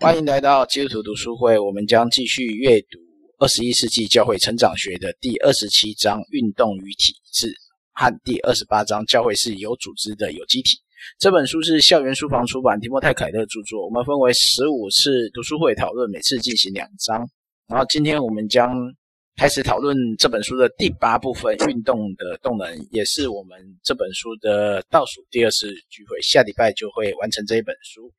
欢迎来到基督徒读书会，我们将继续阅读《二十一世纪教会成长学》的第二十七章“运动与体制”和第二十八章“教会是有组织的有机体”。这本书是校园书房出版，提莫泰·凯勒著作。我们分为十五次读书会讨论，每次进行两章。然后今天我们将开始讨论这本书的第八部分“运动的动能”，也是我们这本书的倒数第二次聚会。下礼拜就会完成这一本书。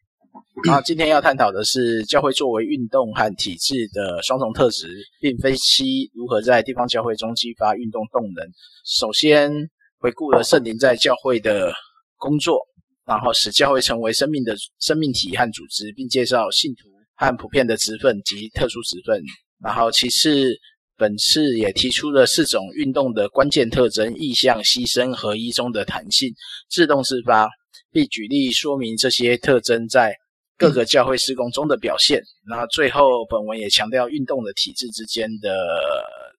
好，今天要探讨的是教会作为运动和体制的双重特质，并分析如何在地方教会中激发运动动能。首先，回顾了圣灵在教会的工作，然后使教会成为生命的生命体和组织，并介绍信徒和普遍的职分及特殊职分。然后，其次，本次也提出了四种运动的关键特征：意向、牺牲、合一中的弹性、自动自发，并举例说明这些特征在各个教会施工中的表现，那最后本文也强调运动的体制之间的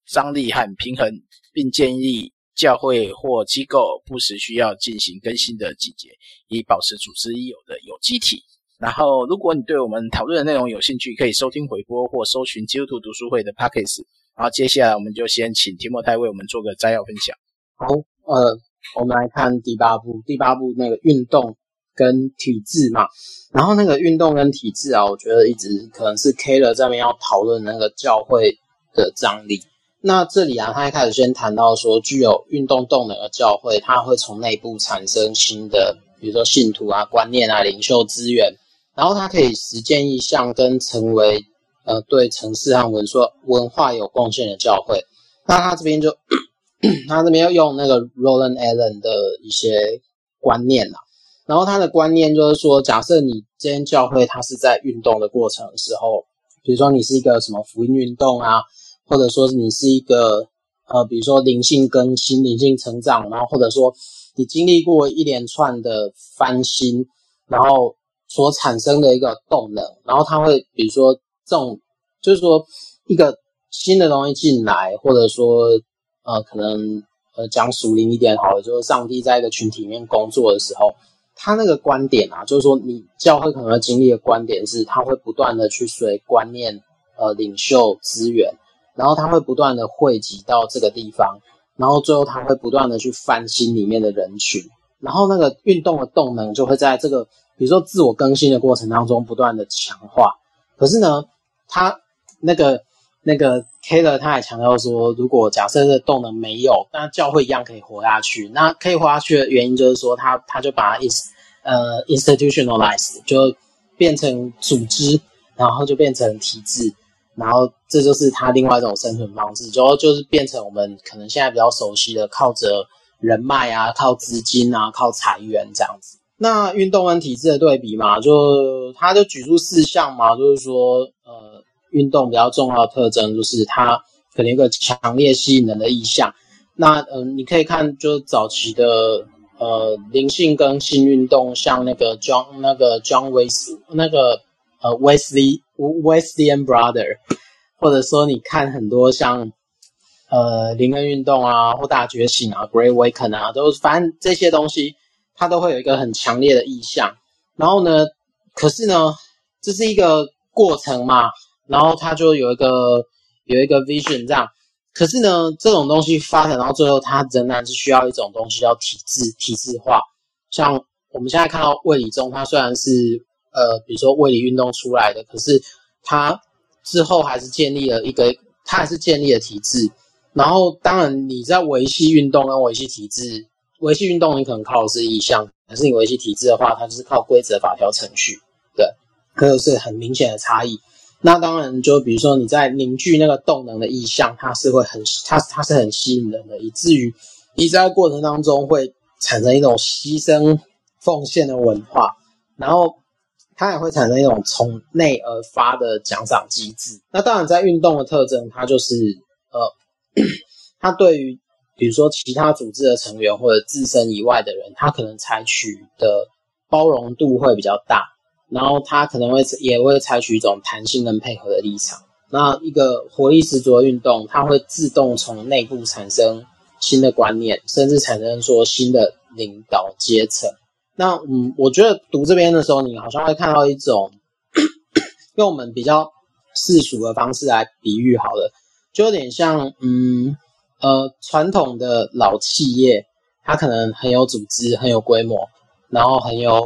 张力和平衡，并建议教会或机构不时需要进行更新的季节，以保持组织已有的有机体。然后，如果你对我们讨论的内容有兴趣，可以收听回播或搜寻基督徒读书会的 p a c k a g e。然后接下来我们就先请提莫泰为我们做个摘要分享。好，呃，我们来看第八部，第八部那个运动。跟体制嘛，然后那个运动跟体制啊，我觉得一直可能是 Keller 这边要讨论那个教会的张力。那这里啊，他一开始先谈到说，具有运动动能的教会，它会从内部产生新的，比如说信徒啊、观念啊、领袖资源，然后它可以实践意向跟成为呃对城市和文说文化有贡献的教会。那他这边就 他这边要用那个 Roland Allen 的一些观念啊。然后他的观念就是说，假设你这间教会它是在运动的过程时候，比如说你是一个什么福音运动啊，或者说你是一个呃，比如说灵性更新、灵性成长，然后或者说你经历过一连串的翻新，然后所产生的一个动能，然后它会比如说这种就是说一个新的东西进来，或者说呃可能呃讲属灵一点好了，就是上帝在一个群体里面工作的时候。他那个观点啊，就是说，你教会可能会经历的观点是，他会不断的去随观念、呃，领袖资源，然后他会不断的汇集到这个地方，然后最后他会不断的去翻新里面的人群，然后那个运动的动能就会在这个，比如说自我更新的过程当中不断的强化。可是呢，他那个。那个 Keller 他还强调说，如果假设这个动能没有，那教会一样可以活下去。那可以活下去的原因就是说他，他就把它 ins 呃 institutionalized 就变成组织，然后就变成体制，然后这就是他另外一种生存方式，就就是变成我们可能现在比较熟悉的，靠着人脉啊，靠资金啊，靠财源这样子。那运动跟体制的对比嘛，就他就举出四项嘛，就是说。运动比较重要的特征就是它可能有一个强烈吸引人的意向。那嗯、你可以看就早期的呃灵性跟新运动，像那个 John 那个 John West 那个呃 Wesley Wesleyan Brother，或者说你看很多像呃灵恩运动啊或大觉醒啊 Great Awakening 啊，都反正这些东西它都会有一个很强烈的意向。然后呢，可是呢，这是一个过程嘛。然后他就有一个有一个 vision 这样，可是呢，这种东西发展到最后，它仍然是需要一种东西叫体制、体制化。像我们现在看到卫理中，它虽然是呃，比如说卫理运动出来的，可是它之后还是建立了一个，它还是建立了体制。然后当然你在维系运动跟维系体制，维系运动你可能靠的是意向，可是你维系体制的话，它就是靠规则、法条、程序，对，这是很明显的差异。那当然，就比如说你在凝聚那个动能的意向，它是会很，它它是很吸引人的，以至于你在过程当中会产生一种牺牲奉献的文化，然后它也会产生一种从内而发的奖赏机制。那当然，在运动的特征，它就是呃，它对于比如说其他组织的成员或者自身以外的人，它可能采取的包容度会比较大。然后他可能会也会采取一种弹性跟配合的立场。那一个活力十足的运动，它会自动从内部产生新的观念，甚至产生说新的领导阶层。那嗯，我觉得读这边的时候，你好像会看到一种 用我们比较世俗的方式来比喻好了，就有点像，嗯，呃，传统的老企业，它可能很有组织、很有规模，然后很有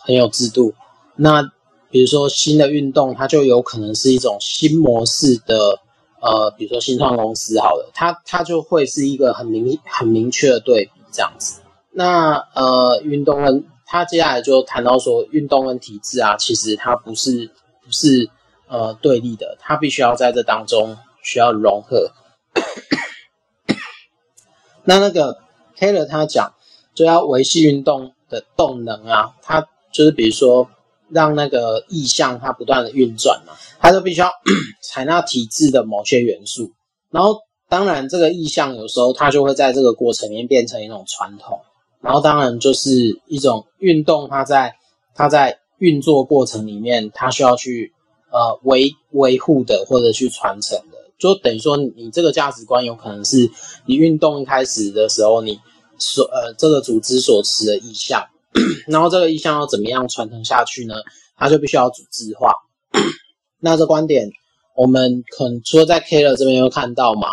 很有制度。那比如说新的运动，它就有可能是一种新模式的，呃，比如说新创公司好了，它它就会是一个很明很明确的对比这样子。那呃，运动跟他接下来就谈到说，运动跟体制啊，其实它不是不是呃对立的，它必须要在这当中需要融合。那那个 Taylor 他讲，就要维系运动的动能啊，他就是比如说让那个意象它不断的运转嘛，它就必须要 采纳体制的某些元素，然后当然这个意象有时候它就会在这个过程里面变成一种传统。然后当然就是一种运动，它在它在运作过程里面，它需要去呃维维护的或者去传承的，就等于说你这个价值观有可能是你运动一开始的时候你所呃这个组织所持的意向，然后这个意向要怎么样传承下去呢？它就必须要组织化。那这观点我们可能除了在 Keller 这边有看到嘛，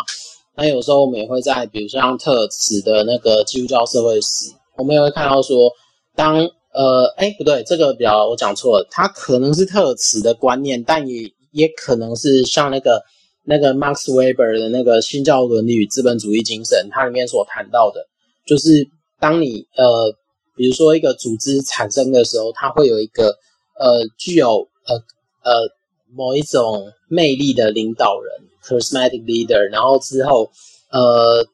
那有时候我们也会在比如说像特尔茨的那个基督教社会史。我们也会看到说，当呃，哎，不对，这个比较我讲错了，它可能是特尔茨的观念，但也也可能是像那个那个 Max Weber 的那个新教伦理与资本主义精神，它里面所谈到的，就是当你呃，比如说一个组织产生的时候，它会有一个呃，具有呃呃某一种魅力的领导人 （charismatic leader），然后之后呃，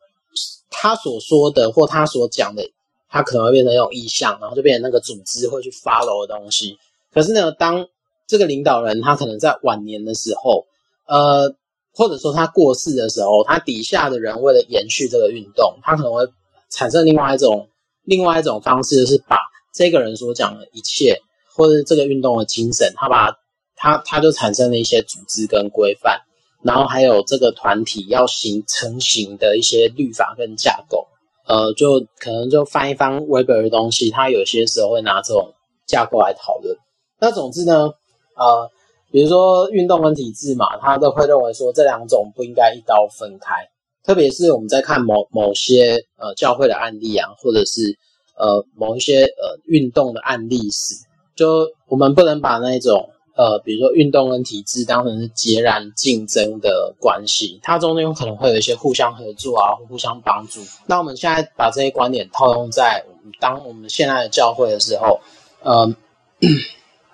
他所说的或他所讲的。他可能会变成一种意象，然后就变成那个组织会去 follow 的东西。可是呢，当这个领导人他可能在晚年的时候，呃，或者说他过世的时候，他底下的人为了延续这个运动，他可能会产生另外一种另外一种方式，就是把这个人所讲的一切，或者这个运动的精神，他把他他就产生了一些组织跟规范，然后还有这个团体要形成型的一些律法跟架构。呃，就可能就翻一翻 Weber 的东西，他有些时候会拿这种架构来讨论。那总之呢，呃，比如说运动跟体制嘛，他都会认为说这两种不应该一刀分开。特别是我们在看某某些呃教会的案例啊，或者是呃某一些呃运动的案例时，就我们不能把那种。呃，比如说运动跟体制当成是截然竞争的关系，它中间有可能会有一些互相合作啊，互相帮助。那我们现在把这些观点套用在当我们现在的教会的时候，呃，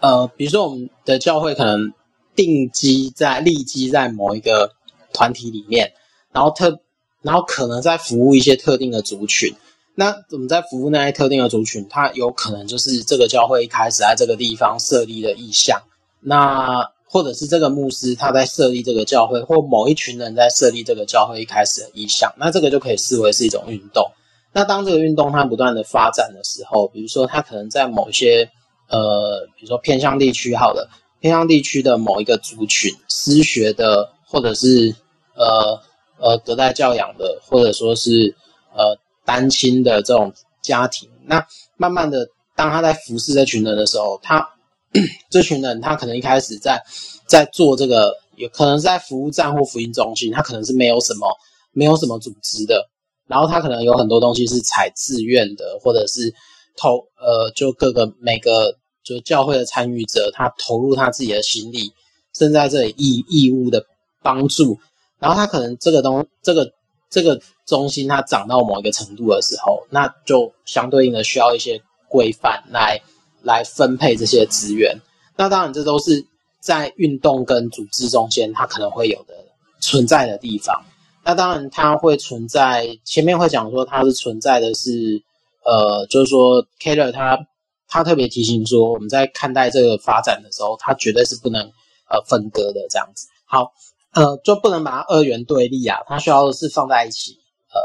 呃，比如说我们的教会可能定基在立基在某一个团体里面，然后特，然后可能在服务一些特定的族群。那我们在服务那些特定的族群，它有可能就是这个教会一开始在这个地方设立的意向。那或者是这个牧师他在设立这个教会，或某一群人在设立这个教会一开始的意向，那这个就可以视为是一种运动。那当这个运动它不断的发展的时候，比如说它可能在某些呃，比如说偏向地区，好了，偏向地区的某一个族群，失学的，或者是呃呃隔代教养的，或者说是呃单亲的这种家庭，那慢慢的当他在服侍这群人的时候，他。这群人，他可能一开始在在做这个，有可能在服务站或福音中心，他可能是没有什么没有什么组织的，然后他可能有很多东西是采自愿的，或者是投呃，就各个每个就教会的参与者，他投入他自己的心力，正在这里义义务的帮助，然后他可能这个东这个这个中心它长到某一个程度的时候，那就相对应的需要一些规范来。来分配这些资源，那当然这都是在运动跟组织中间，它可能会有的存在的地方。那当然它会存在，前面会讲说它是存在的是，呃，就是说 Keller 他他特别提醒说，我们在看待这个发展的时候，它绝对是不能呃分割的这样子。好，呃，就不能把它二元对立啊，它需要的是放在一起，呃，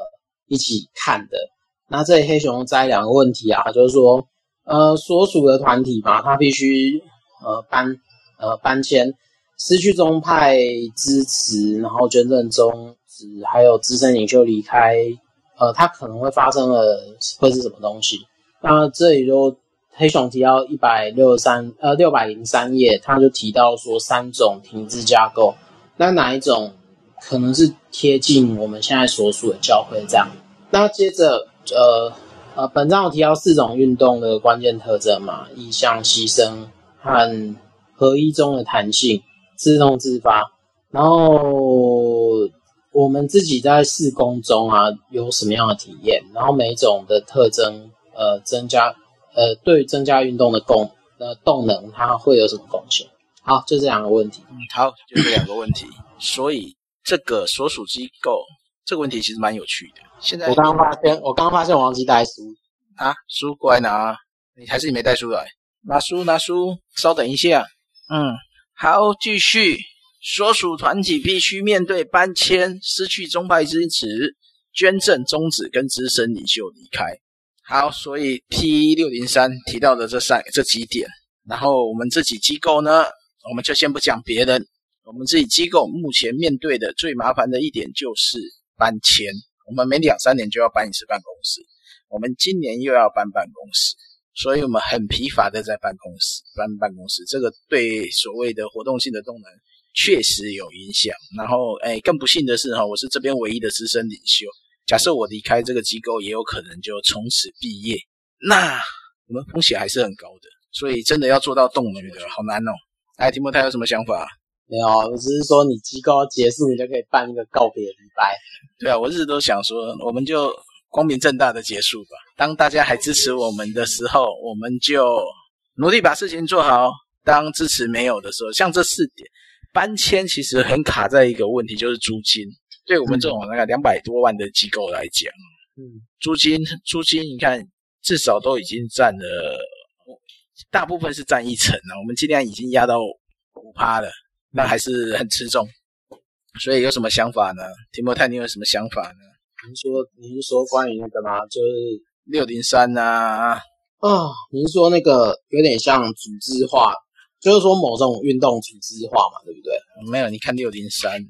一起看的。那这里黑熊摘两个问题啊，就是说。呃，所属的团体嘛，他必须呃搬呃搬迁，失去宗派支持，然后捐赠宗旨，还有资深领袖离开，呃，他可能会发生了会是什么东西？那这里就黑熊提到一百六十三呃六百零三页，他就提到说三种体制架构，那哪一种可能是贴近我们现在所属的教会这样？那接着呃呃，本章有提到四种运动的关键特征嘛，意向、牺牲和合一中的弹性，自动自发。然后我们自己在试工中啊有什么样的体验？然后每一种的特征呃增加。呃，对增加运动的功呃动能，它会有什么贡献？好，就这两个问题。嗯，好，就这两个问题。所以这个所属机构这个问题其实蛮有趣的。现在我刚刚发现，我刚刚发现我忘记带书啊，书过来拿。你还是你没带书来？拿书拿书，稍等一下。嗯，好，继续。所属团体必须面对搬迁、失去宗派支持、捐赠终止跟资深领袖离开。好，所以 P 六零三提到的这三这几点，然后我们这几机构呢，我们就先不讲别人，我们自己机构目前面对的最麻烦的一点就是搬迁。我们每两三年就要搬一次办公室，我们今年又要搬办公室，所以我们很疲乏的在办公室搬办公室，这个对所谓的活动性的动能确实有影响。然后，哎，更不幸的是哈，我是这边唯一的资深领袖。假设我离开这个机构，也有可能就从此毕业，那我们风险还是很高的，所以真的要做到动能的，好难哦。哎，提莫太有什么想法？没有，我只是说你机构结束，你就可以办一个告别礼拜。对啊，我一直都想说，我们就光明正大的结束吧。当大家还支持我们的时候，我们就努力把事情做好；当支持没有的时候，像这四点，搬迁其实很卡在一个问题，就是租金。对我们这种那个两百多万的机构来讲，嗯，租金租金，你看至少都已经占了，大部分是占一成了。我们尽量已经压到五趴了，那还是很吃重。所以有什么想法呢？提莫太，你有什么想法呢？您说，您是说关于那个吗？就是六零三呐？啊，您说那个有点像组织化，就是说某种运动组织化嘛，对不对？没有，你看六零三。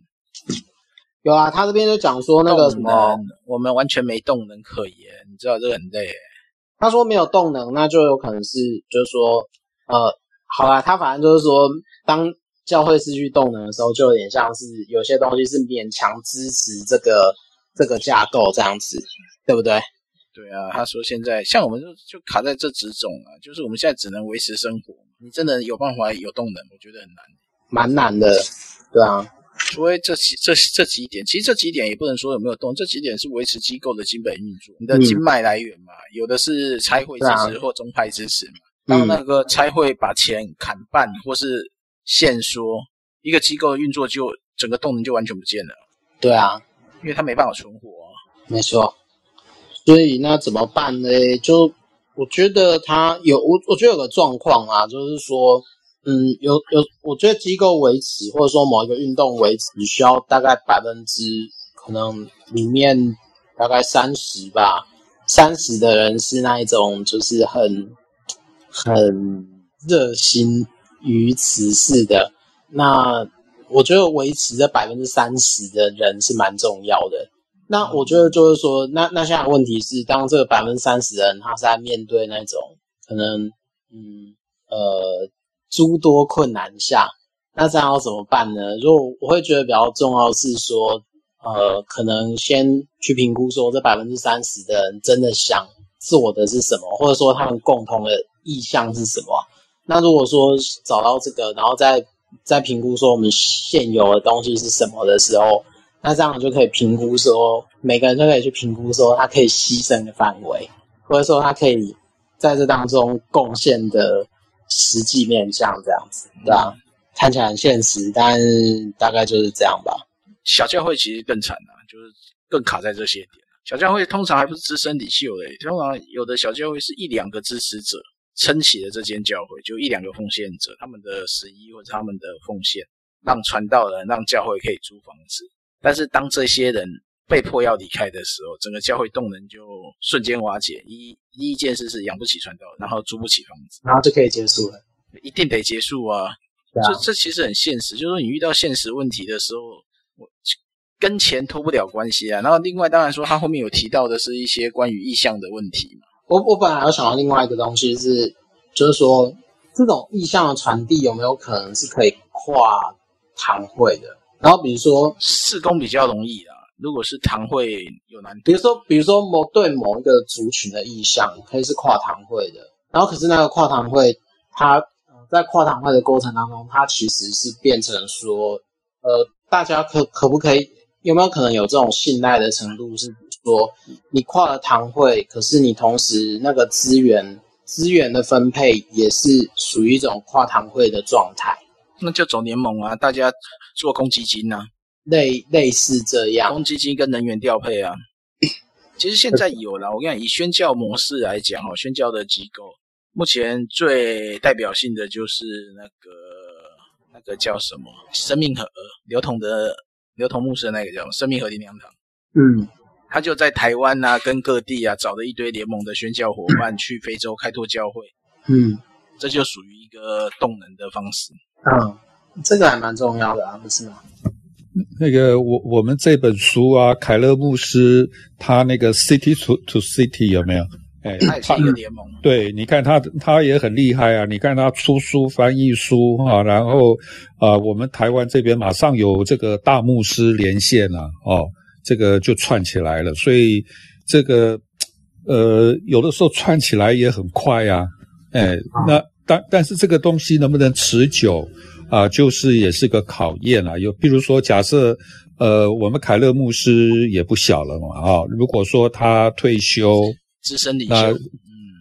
有啊，他这边就讲说那个什么，我们完全没动能可言，你知道这个很累。他说没有动能，那就有可能是，就是说，呃，好啦，他反正就是说，当教会失去动能的时候，就有点像是有些东西是勉强支持这个这个架构这样子，对不对？对啊，他说现在像我们就就卡在这几种啊，就是我们现在只能维持生活，你真的有办法有动能，我觉得很难，蛮难的，对啊。除非这几这这几点，其实这几点也不能说有没有动，这几点是维持机构的基本运作。你的经脉来源嘛，嗯、有的是拆会支持或中派支持嘛。当那个拆会把钱砍半或是限缩，一个机构的运作就整个动能就完全不见了。对啊，因为它没办法存活。没错。所以那怎么办呢？就我觉得他有我我觉得有个状况啊，就是说。嗯，有有，我觉得机构维持或者说某一个运动维持需要大概百分之可能里面大概三十吧，三十的人是那一种就是很很热心于此事的。那我觉得维持这百分之三十的人是蛮重要的。那我觉得就是说，那那现在问题是，当这个百分之三十的人他是在面对那种可能嗯呃。诸多困难下，那这样要怎么办呢？如果我会觉得比较重要是说，呃，可能先去评估说这百分之三十的人真的想做的是什么，或者说他们共同的意向是什么。那如果说找到这个，然后再再评估说我们现有的东西是什么的时候，那这样就可以评估说每个人都可以去评估说他可以牺牲的范围，或者说他可以在这当中贡献的。实际面向这样子，对吧？看起来很现实，但大概就是这样吧。小教会其实更惨啊，就是更卡在这些点。小教会通常还不是资深领袖嘞，通常有的小教会是一两个支持者撑起了这间教会，就一两个奉献者，他们的十一或者他们的奉献，让传道人、让教会可以租房子。但是当这些人被迫要离开的时候，整个教会动能就瞬间瓦解。一第一件事是养不起传道，然后租不起房子，然后就可以结束了。一定得结束啊！这、啊、这其实很现实，就是说你遇到现实问题的时候，我跟钱脱不了关系啊。然后另外当然说，他后面有提到的是一些关于意向的问题嘛。我我本来有想到另外一个东西是，就是说这种意向的传递有没有可能是可以跨堂会的？然后比如说事工比较容易啊，如果是堂会有难度。比如说，比如说某对某一个族群的意向可以是跨堂会的，然后可是那个跨堂会它在跨堂会的过程当中，它其实是变成说，呃，大家可可不可以有没有可能有这种信赖的程度，是说你跨了堂会，可是你同时那个资源资源的分配也是属于一种跨堂会的状态。那就走联盟啊，大家做公积金啊，类类似这样，公积金跟能源调配啊。其实现在有了，我跟你讲，以宣教模式来讲，哦，宣教的机构目前最代表性的就是那个那个叫什么生命河流通的流通牧师的那个叫生命河灵粮堂，嗯，他就在台湾啊，跟各地啊找了一堆联盟的宣教伙伴去非洲开拓教会，嗯，这就属于一个动能的方式。嗯，这个还蛮重要的啊，不是吗？那个我我们这本书啊，凯勒牧师他那个 City to to City 有没有？哎，他也是一个联盟。对，你看他他也很厉害啊！你看他出书翻译书啊，然后啊、呃，我们台湾这边马上有这个大牧师连线了、啊、哦，这个就串起来了。所以这个呃，有的时候串起来也很快呀、啊，哎，那。但但是这个东西能不能持久啊、呃，就是也是个考验啊。有，比如说，假设呃，我们凯勒牧师也不小了嘛，啊，如果说他退休，资深领袖，嗯，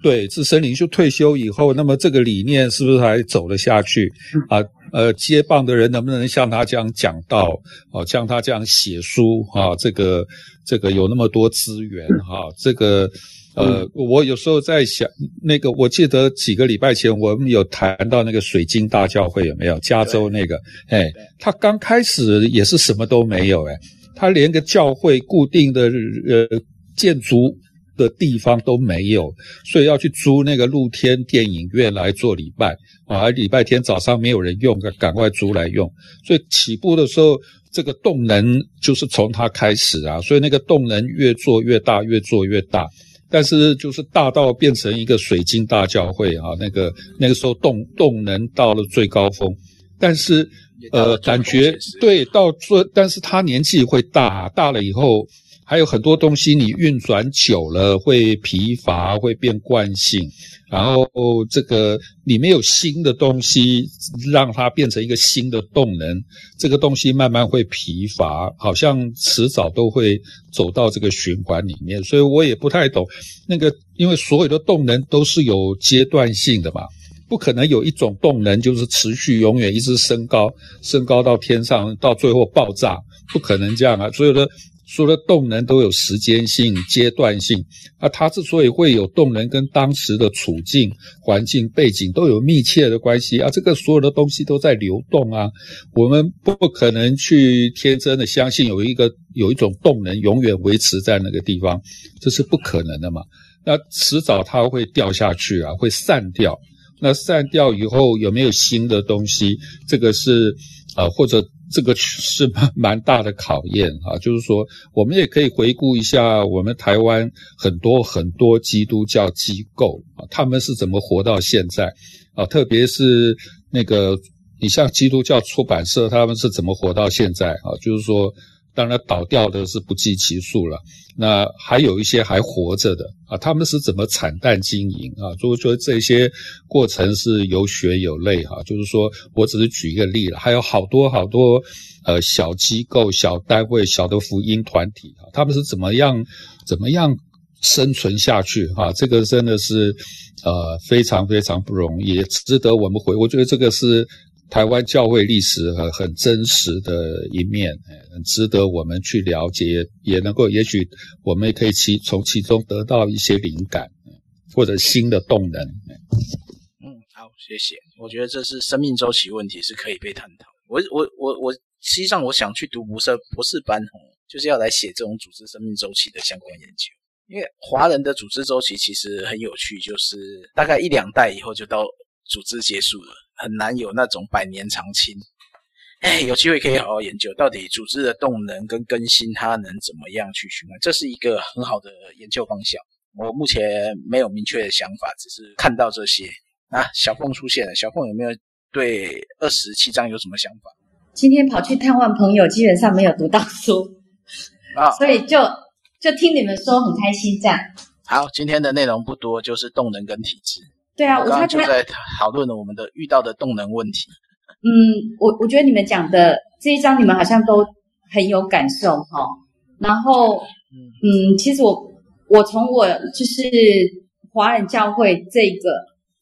对，资深领袖退休以后，那么这个理念是不是还走了下去啊？呃，接棒的人能不能像他这样讲道，哦、啊，像他这样写书啊？这个这个有那么多资源哈、啊，这个。呃，我有时候在想，那个我记得几个礼拜前我们有谈到那个水晶大教会有没有？加州那个，哎，他刚开始也是什么都没有，哎，他连个教会固定的呃建筑的地方都没有，所以要去租那个露天电影院来做礼拜啊，礼拜天早上没有人用，赶快租来用。所以起步的时候，这个动能就是从他开始啊，所以那个动能越做越大，越做越大。但是就是大到变成一个水晶大教会啊，那个那个时候动动能到了最高峰，但是呃感觉对到最，但是他年纪会大，大了以后。还有很多东西，你运转久了会疲乏，会变惯性，然后这个里面有新的东西，让它变成一个新的动能，这个东西慢慢会疲乏，好像迟早都会走到这个循环里面。所以我也不太懂那个，因为所有的动能都是有阶段性的嘛，不可能有一种动能就是持续永远一直升高，升高到天上，到最后爆炸，不可能这样啊！所有的。所有的动能都有时间性、阶段性，啊，它之所以会有动能，跟当时的处境、环境、背景都有密切的关系啊。这个所有的东西都在流动啊，我们不可能去天真的相信有一个有一种动能永远维持在那个地方，这是不可能的嘛。那迟早它会掉下去啊，会散掉。那散掉以后有没有新的东西？这个是啊，或者。这个是蛮蛮大的考验啊，就是说，我们也可以回顾一下我们台湾很多很多基督教机构啊，他们是怎么活到现在啊？特别是那个，你像基督教出版社，他们是怎么活到现在啊？就是说。当然倒掉的是不计其数了，那还有一些还活着的啊，他们是怎么惨淡经营啊？如果说这些过程是有血有泪哈，就是说我只是举一个例了，还有好多好多呃小机构、小单位、小的福音团体啊，他们是怎么样怎么样生存下去啊？这个真的是呃非常非常不容易，值得我们回。我觉得这个是。台湾教会历史很很真实的一面，很值得我们去了解，也能够，也许我们也可以其从其中得到一些灵感，或者新的动能。嗯，好，谢谢。我觉得这是生命周期问题，是可以被探讨。我我我我，实际上我想去读博士博士班，就是要来写这种组织生命周期的相关研究。因为华人的组织周期其实很有趣，就是大概一两代以后就到组织结束了。很难有那种百年长青，哎，有机会可以好好研究到底组织的动能跟更新，它能怎么样去循环，这是一个很好的研究方向。我目前没有明确的想法，只是看到这些，啊，小凤出现了，小凤有没有对二十七章有什么想法？今天跑去探望朋友，基本上没有读到书啊，所以就就听你们说很开心这样。好，今天的内容不多，就是动能跟体质。对啊，我刚刚就在讨论了我们的遇到的动能问题。嗯，我我觉得你们讲的这一章，你们好像都很有感受哈。然后，嗯，其实我我从我就是华人教会这个，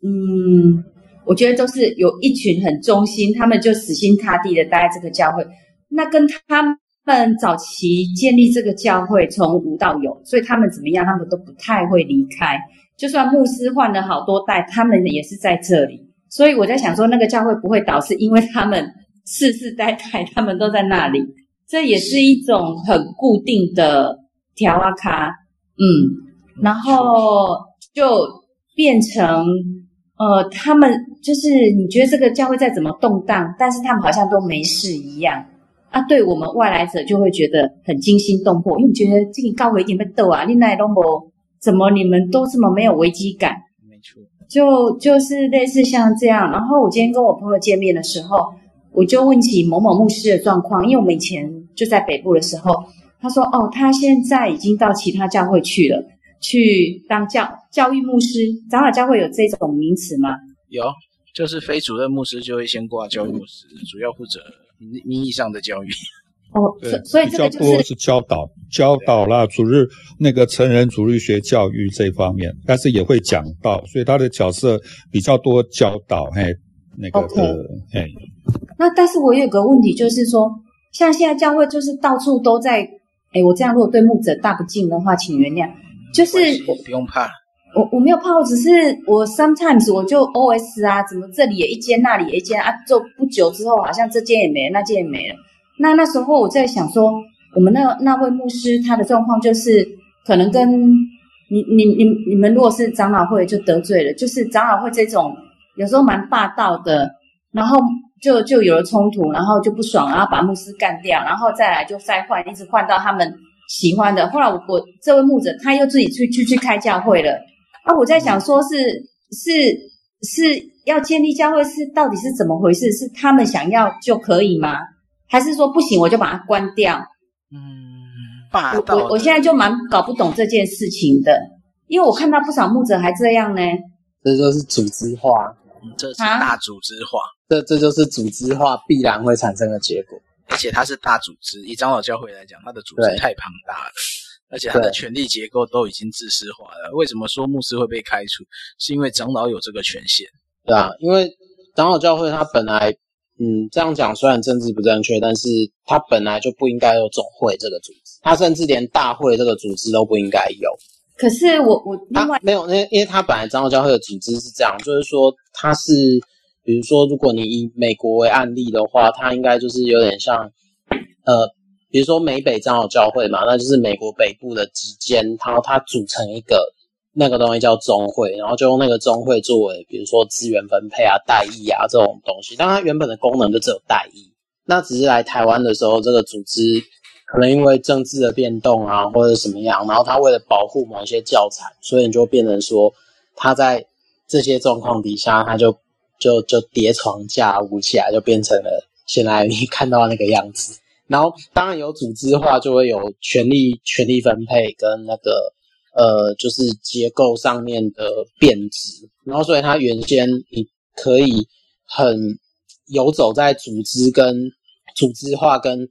嗯，我觉得都是有一群很忠心，他们就死心塌地的待在这个教会。那跟他们早期建立这个教会从无到有，所以他们怎么样，他们都不太会离开。就算牧师换了好多代，他们也是在这里。所以我在想说，那个教会不会倒，是因为他们世世代代他们都在那里。这也是一种很固定的条啊卡，嗯，然后就变成呃，他们就是你觉得这个教会再怎么动荡，但是他们好像都没事一样啊。对我们外来者就会觉得很惊心动魄，因为觉得这个教会一点被逗啊，你那都没。怎么你们都这么没有危机感？没错，就就是类似像这样。然后我今天跟我朋友见面的时候，我就问起某某牧师的状况，因为我们以前就在北部的时候，他说：“哦，他现在已经到其他教会去了，去当教教育牧师。长老教会有这种名词吗？”有，就是非主任牧师就会先挂教育牧师，嗯、主要负责名名义上的教育。哦，对，所以这个、就是、比较多是教导，教导啦，主日那个成人主日学教育这一方面，但是也会讲到，所以他的角色比较多教导，嘿，那个的，Okay. 嘿。那但是我有个问题，就是说，像现在教会就是到处都在，哎，我这样如果对牧者大不敬的话，请原谅。就是我不用怕，我我没有怕，我只是我 sometimes 我就 OS 啊，怎么这里也一间，那里也一间啊，就不久之后好像这间也没了，那间也没了。那那时候我在想说，我们那那位牧师他的状况就是，可能跟你你你你们如果是长老会就得罪了，就是长老会这种有时候蛮霸道的，然后就就有了冲突，然后就不爽，然后把牧师干掉，然后再来就再换，一直换到他们喜欢的。后来我我这位牧者他又自己去去去开教会了，啊，我在想说是是是要建立教会是到底是怎么回事？是他们想要就可以吗？还是说不行，我就把它关掉。嗯，霸道。我我现在就蛮搞不懂这件事情的，因为我看到不少牧者还这样呢。这就是组织化，嗯、这是大组织化。啊、这这就是组织化必然会产生的结果。而且它是大组织，以长老教会来讲，它的组织太庞大了，而且它的权力结构都已经自私化了。为什么说牧师会被开除？是因为长老有这个权限。对啊，因为长老教会它本来。嗯，这样讲虽然政治不正确，但是他本来就不应该有总会这个组织，他甚至连大会这个组织都不应该有。可是我我另外没有，因为因为他本来长老教会的组织是这样，就是说他是，比如说如果你以美国为案例的话，他应该就是有点像，呃，比如说美北长老教会嘛，那就是美国北部的几间，然后它组成一个。那个东西叫中会，然后就用那个中会作为，比如说资源分配啊、代议啊这种东西。但它原本的功能就只有代议，那只是来台湾的时候，这个组织可能因为政治的变动啊，或者什么样，然后他为了保护某一些教材，所以你就变成说，他在这些状况底下，他就就就叠床架屋起来，就变成了现在你看到那个样子。然后当然有组织化，就会有权力、权力分配跟那个。呃，就是结构上面的变质，然后所以它原先你可以很游走在组织跟组织化跟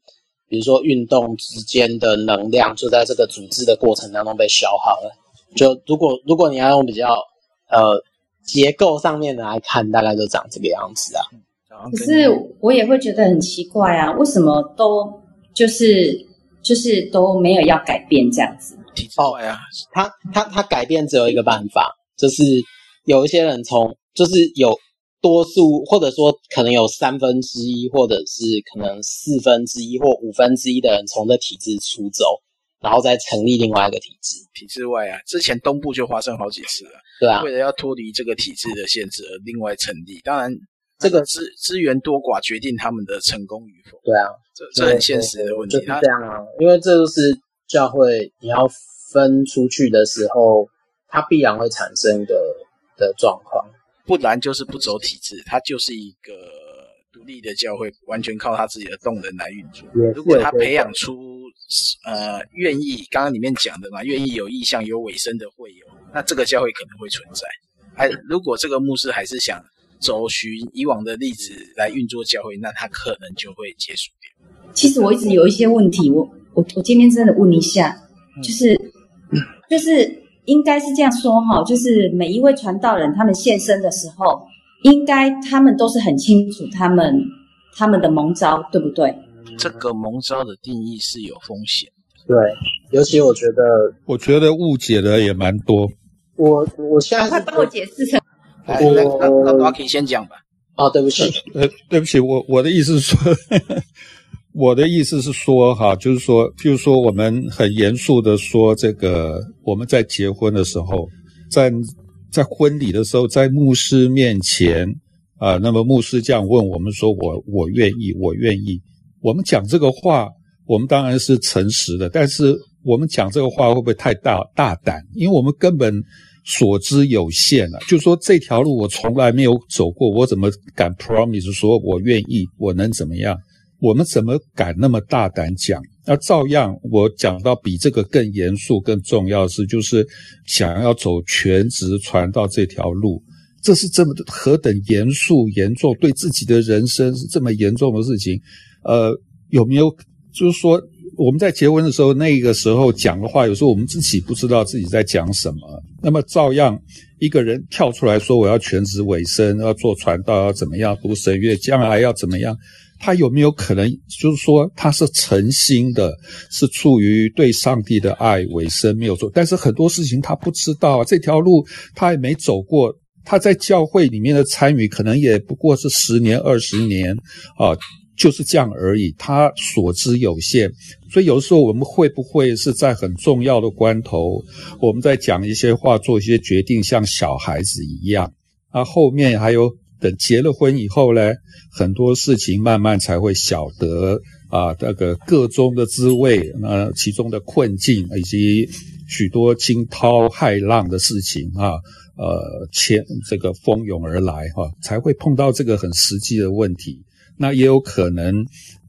比如说运动之间的能量，就在这个组织的过程当中被消耗了。就如果如果你要用比较呃结构上面的来看，大概就长这个样子啊。可是我也会觉得很奇怪啊，为什么都就是就是都没有要改变这样子？哦呀，他他他改变只有一个办法，就是有一些人从，就是有多数或者说可能有三分之一，或者是可能四分之一或五分之一的人从这体制出走，然后再成立另外一个体制。体制外啊，之前东部就发生好几次了，对啊，为了要脱离这个体制的限制而另外成立。当然，这个资资源多寡决定他们的成功与否。对啊，这这很现实的问题。就是这样啊，因为这就是。教会你要分出去的时候，它必然会产生的的状况。不然就是不走体制，它就是一个独立的教会，完全靠他自己的动能来运作。如果他培养出呃愿意，刚刚里面讲的嘛，愿意有意向、有尾声的会友，那这个教会可能会存在。还如果这个牧师还是想走寻以往的例子来运作教会，那他可能就会结束掉。其实我一直有一些问题，我我我今天真的问一下，就是、嗯、就是。应该是这样说哈，就是每一位传道人他们现身的时候，应该他们都是很清楚他们他们的蒙招，对不对？这个蒙招的定义是有风险。对，尤其我觉得，我觉得误解的也蛮多。我我现在快帮我解释成。我那那那可以先讲吧。啊，对不起，呃，对不起，我我的意思是说。我的意思是说，哈，就是说，譬如说，我们很严肃的说，这个我们在结婚的时候，在在婚礼的时候，在牧师面前，啊、那么牧师这样问我们说我，我愿意，我愿意。我们讲这个话，我们当然是诚实的，但是我们讲这个话会不会太大大胆？因为我们根本所知有限啊。就说，这条路我从来没有走过，我怎么敢 promise 说我愿意？我能怎么样？我们怎么敢那么大胆讲？那照样，我讲到比这个更严肃、更重要的是，就是想要走全职传道这条路，这是这么何等严肃、严重，对自己的人生是这么严重的事情。呃，有没有就是说，我们在结婚的时候，那个时候讲的话，有时候我们自己不知道自己在讲什么。那么照样，一个人跳出来说我要全职委身，要做传道，要怎么样读神学，将来要怎么样？他有没有可能，就是说他是诚心的，是出于对上帝的爱为生没有错，但是很多事情他不知道啊，这条路他也没走过，他在教会里面的参与可能也不过是十年二十年啊，就是这样而已，他所知有限，所以有时候我们会不会是在很重要的关头，我们在讲一些话，做一些决定，像小孩子一样啊，后面还有。等结了婚以后呢，很多事情慢慢才会晓得啊，那个个中的滋味，那其中的困境，以及许多惊涛骇浪的事情啊，呃，前这个蜂拥而来哈、才会碰到这个很实际的问题。那也有可能，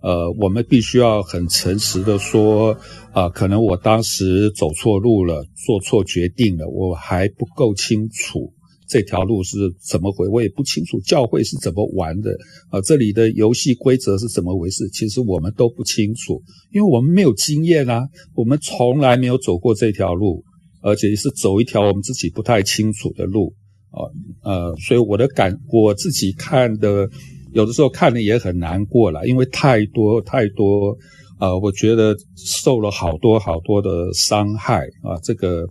呃，我们必须要很诚实的说啊，可能我当时走错路了，做错决定了，我还不够清楚。这条路是怎么回？我也不清楚。教会是怎么玩的啊？这里的游戏规则是怎么回事？其实我们都不清楚，因为我们没有经验啊，我们从来没有走过这条路，而且也是走一条我们自己不太清楚的路啊。呃，所以我的感，我自己看的，有的时候看的也很难过了，因为太多太多啊，我觉得受了好多好多的伤害啊，这个。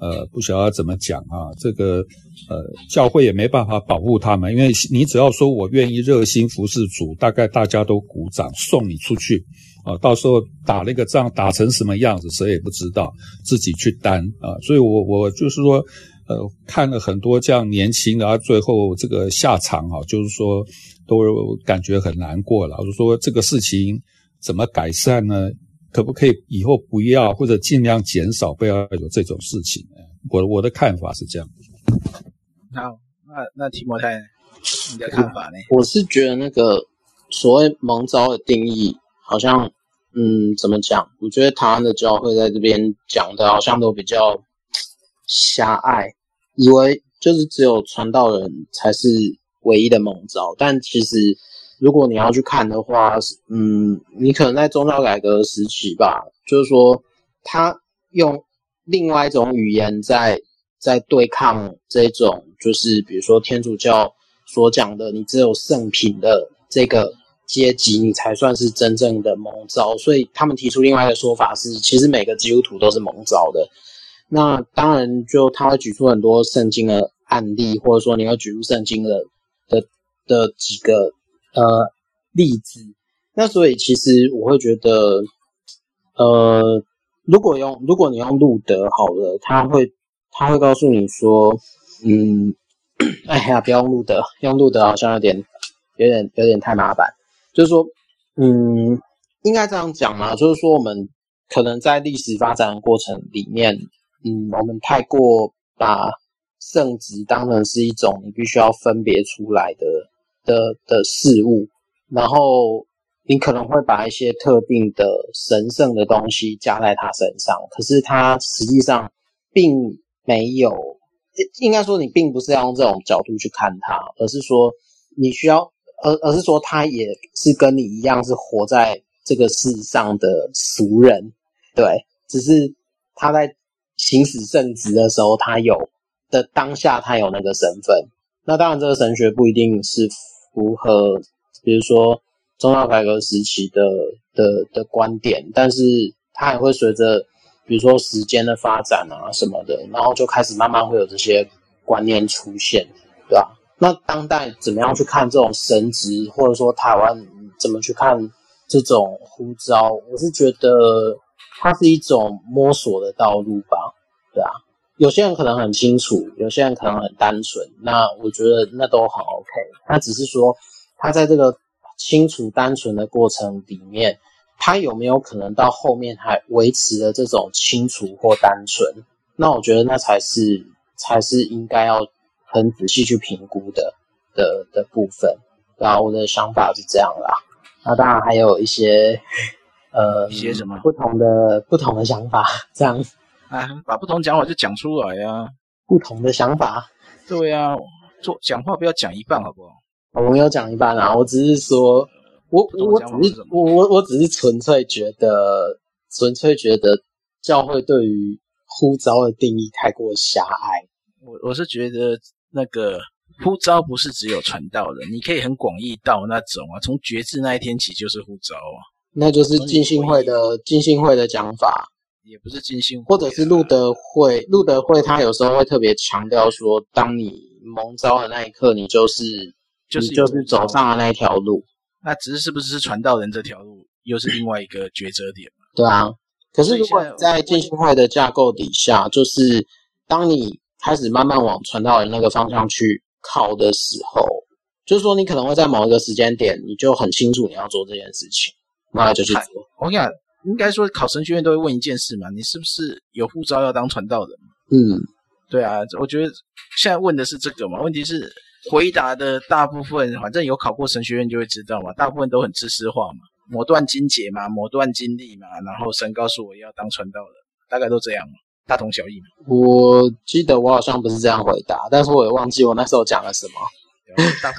呃，不晓得怎么讲啊，这个呃，教会也没办法保护他们，因为你只要说我愿意热心服侍主，大概大家都鼓掌送你出去啊，到时候打那个仗打成什么样子，谁也不知道，自己去担啊。所以我我就是说，呃，看了很多这样年轻的，啊，最后这个下场啊，就是说都感觉很难过了。就说这个事情怎么改善呢？可不可以以后不要，或者尽量减少，不要有这种事情？我我的看法是这样。好，那那提摩太，你的看法呢？我是觉得那个所谓蒙召的定义，好像嗯，怎么讲？我觉得台湾的教会在这边讲的，好像都比较狭隘，以为就是只有传道人才是唯一的蒙召，但其实。如果你要去看的话，嗯，你可能在宗教改革时期吧，就是说他用另外一种语言在在对抗这种，就是比如说天主教所讲的，你只有圣品的这个阶级，你才算是真正的蒙召。所以他们提出另外一个说法是，其实每个基督徒都是蒙召的。那当然，就他会举出很多圣经的案例，或者说你要举出圣经的的的几个。呃，例子，那所以其实我会觉得，呃，如果用如果你用路德好了，他会他会告诉你说，嗯，哎呀，不要用路德，用路德好像有点有点有点太麻烦，就是说，嗯，应该这样讲嘛，就是说我们可能在历史发展的过程里面，嗯，我们太过把圣职当成是一种你必须要分别出来的的的事物，然后你可能会把一些特定的神圣的东西加在他身上，可是他实际上并没有，应该说你并不是要用这种角度去看他，而是说你需要，而而是说他也是跟你一样是活在这个世上的俗人，对，只是他在行使圣职的时候，他有的当下他有那个身份。那当然，这个神学不一定是符合，比如说中央改革时期的的的观点，但是它也会随着，比如说时间的发展啊什么的，然后就开始慢慢会有这些观念出现，对吧？那当代怎么样去看这种神职，或者说台湾怎么去看这种呼召？我是觉得它是一种摸索的道路吧，对啊。有些人可能很清楚，有些人可能很单纯。那我觉得那都很 OK。那只是说，他在这个清楚单纯的过程里面，他有没有可能到后面还维持了这种清楚或单纯？那我觉得那才是才是应该要很仔细去评估的的的部分。然后我的想法是这样啦。那当然还有一些呃，一些什么不同的不同的想法这样。啊，把不同讲法就讲出来呀、啊！不同的想法，对呀、啊，做讲话不要讲一半，好不好？我没有讲一半啊，我只是说，我我只是我我我只是纯粹觉得，纯粹觉得教会对于呼召的定义太过狭隘。我我是觉得那个呼召不是只有传道的，你可以很广义到那种啊，从决志那一天起就是呼召啊，那就是浸信会的浸信会的讲法。也不是金星，或者是路德会。路德会他有时候会特别强调说，当你蒙招的那一刻，你就是就是就是走上了那一条路。那只是是不是传道人这条路，又是另外一个抉择点嘛？对啊。可是如果在金星会的架构底下，就是当你开始慢慢往传道人那个方向去靠的时候，就是说你可能会在某一个时间点，你就很清楚你要做这件事情，那就去做。我跟你讲。应该说，考神学院都会问一件事嘛，你是不是有护照要当传道人？嗯，对啊，我觉得现在问的是这个嘛。问题是回答的大部分，反正有考过神学院就会知道嘛，大部分都很知识化嘛，某段经节嘛，某段经历嘛，然后神告诉我要当传道人，大概都这样嘛，大同小异嘛。我记得我好像不是这样回答，但是我也忘记我那时候讲了什么。大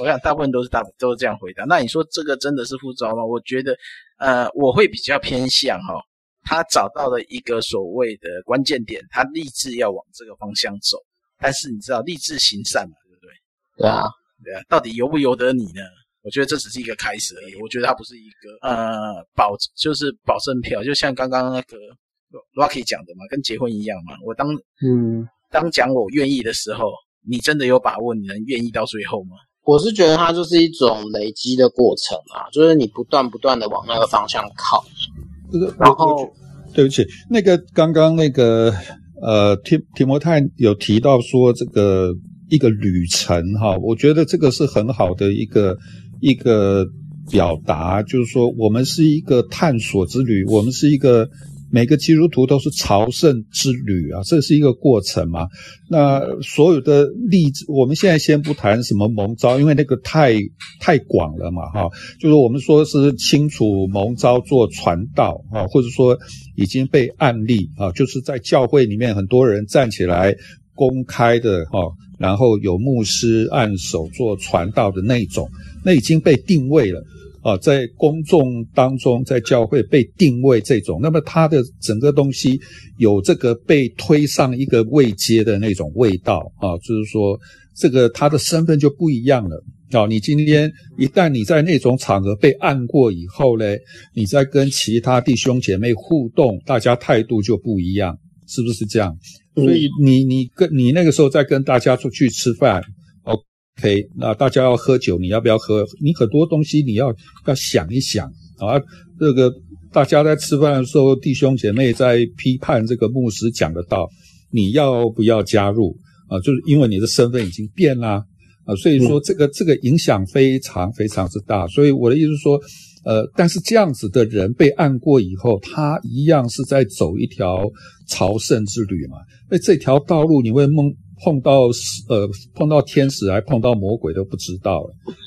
我想大部分都是大都是这样回答。那你说这个真的是护召吗？我觉得，呃，我会比较偏向哈，他找到了一个所谓的关键点，他立志要往这个方向走。但是你知道，立志行善嘛，对不对？对啊，对啊，到底由不由得你呢？我觉得这只是一个开始而已。我觉得它不是一个呃保，就是保证票。就像刚刚那个 Rocky 讲的嘛，跟结婚一样嘛。我当嗯当讲我愿意的时候，你真的有把握你能愿意到最后吗？我是觉得它就是一种累积的过程啊，就是你不断不断的往那个方向靠。然后，对不起，那个刚刚那个呃提提摩太有提到说这个一个旅程哈，我觉得这个是很好的一个一个表达，就是说我们是一个探索之旅，我们是一个。每个基督徒都是朝圣之旅啊，这是一个过程嘛。那所有的例子，我们现在先不谈什么蒙召，因为那个太太广了嘛，哈。就是我们说是清楚蒙召做传道啊，或者说已经被案例啊，就是在教会里面很多人站起来公开的哈，然后有牧师按手做传道的那种，那已经被定位了。啊，在公众当中，在教会被定位这种，那么他的整个东西有这个被推上一个位阶的那种味道啊，就是说，这个他的身份就不一样了啊。你今天一旦你在那种场合被按过以后呢，你在跟其他弟兄姐妹互动，大家态度就不一样，是不是这样？所以你你跟你那个时候在跟大家出去吃饭。OK，那大家要喝酒，你要不要喝？你很多东西你要要想一想啊。这个大家在吃饭的时候，弟兄姐妹在批判这个牧师讲的道，你要不要加入啊？就是因为你的身份已经变了啊，所以说这个这个影响非常非常之大。所以我的意思是说，呃，但是这样子的人被按过以后，他一样是在走一条朝圣之旅嘛。那这条道路你会梦碰到呃碰到天使还碰到魔鬼都不知道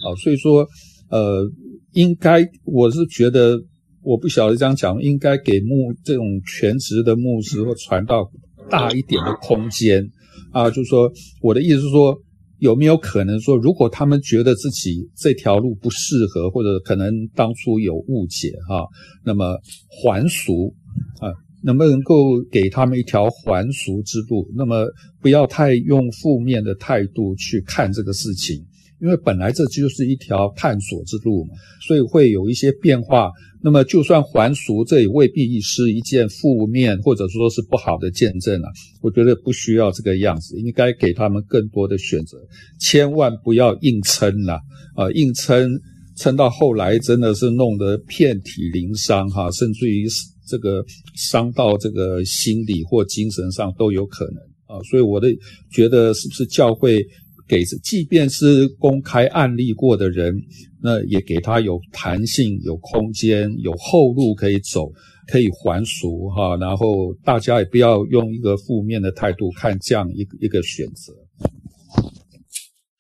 啊，所以说呃应该我是觉得我不晓得这样讲，应该给牧这种全职的牧师或传道大一点的空间啊，就是说我的意思是说。有没有可能说，如果他们觉得自己这条路不适合，或者可能当初有误解哈，那么还俗啊，能不能够给他们一条还俗之路？那么不要太用负面的态度去看这个事情。因为本来这就是一条探索之路嘛，所以会有一些变化。那么就算还俗，这也未必是一件负面或者说是不好的见证啊。我觉得不需要这个样子，应该给他们更多的选择，千万不要硬撑了啊！硬撑撑到后来真的是弄得遍体鳞伤哈，甚至于这个伤到这个心理或精神上都有可能啊。所以我的觉得是不是教会？给，即便是公开案例过的人，那也给他有弹性、有空间、有后路可以走，可以还俗哈。然后大家也不要用一个负面的态度看这样一个一个选择。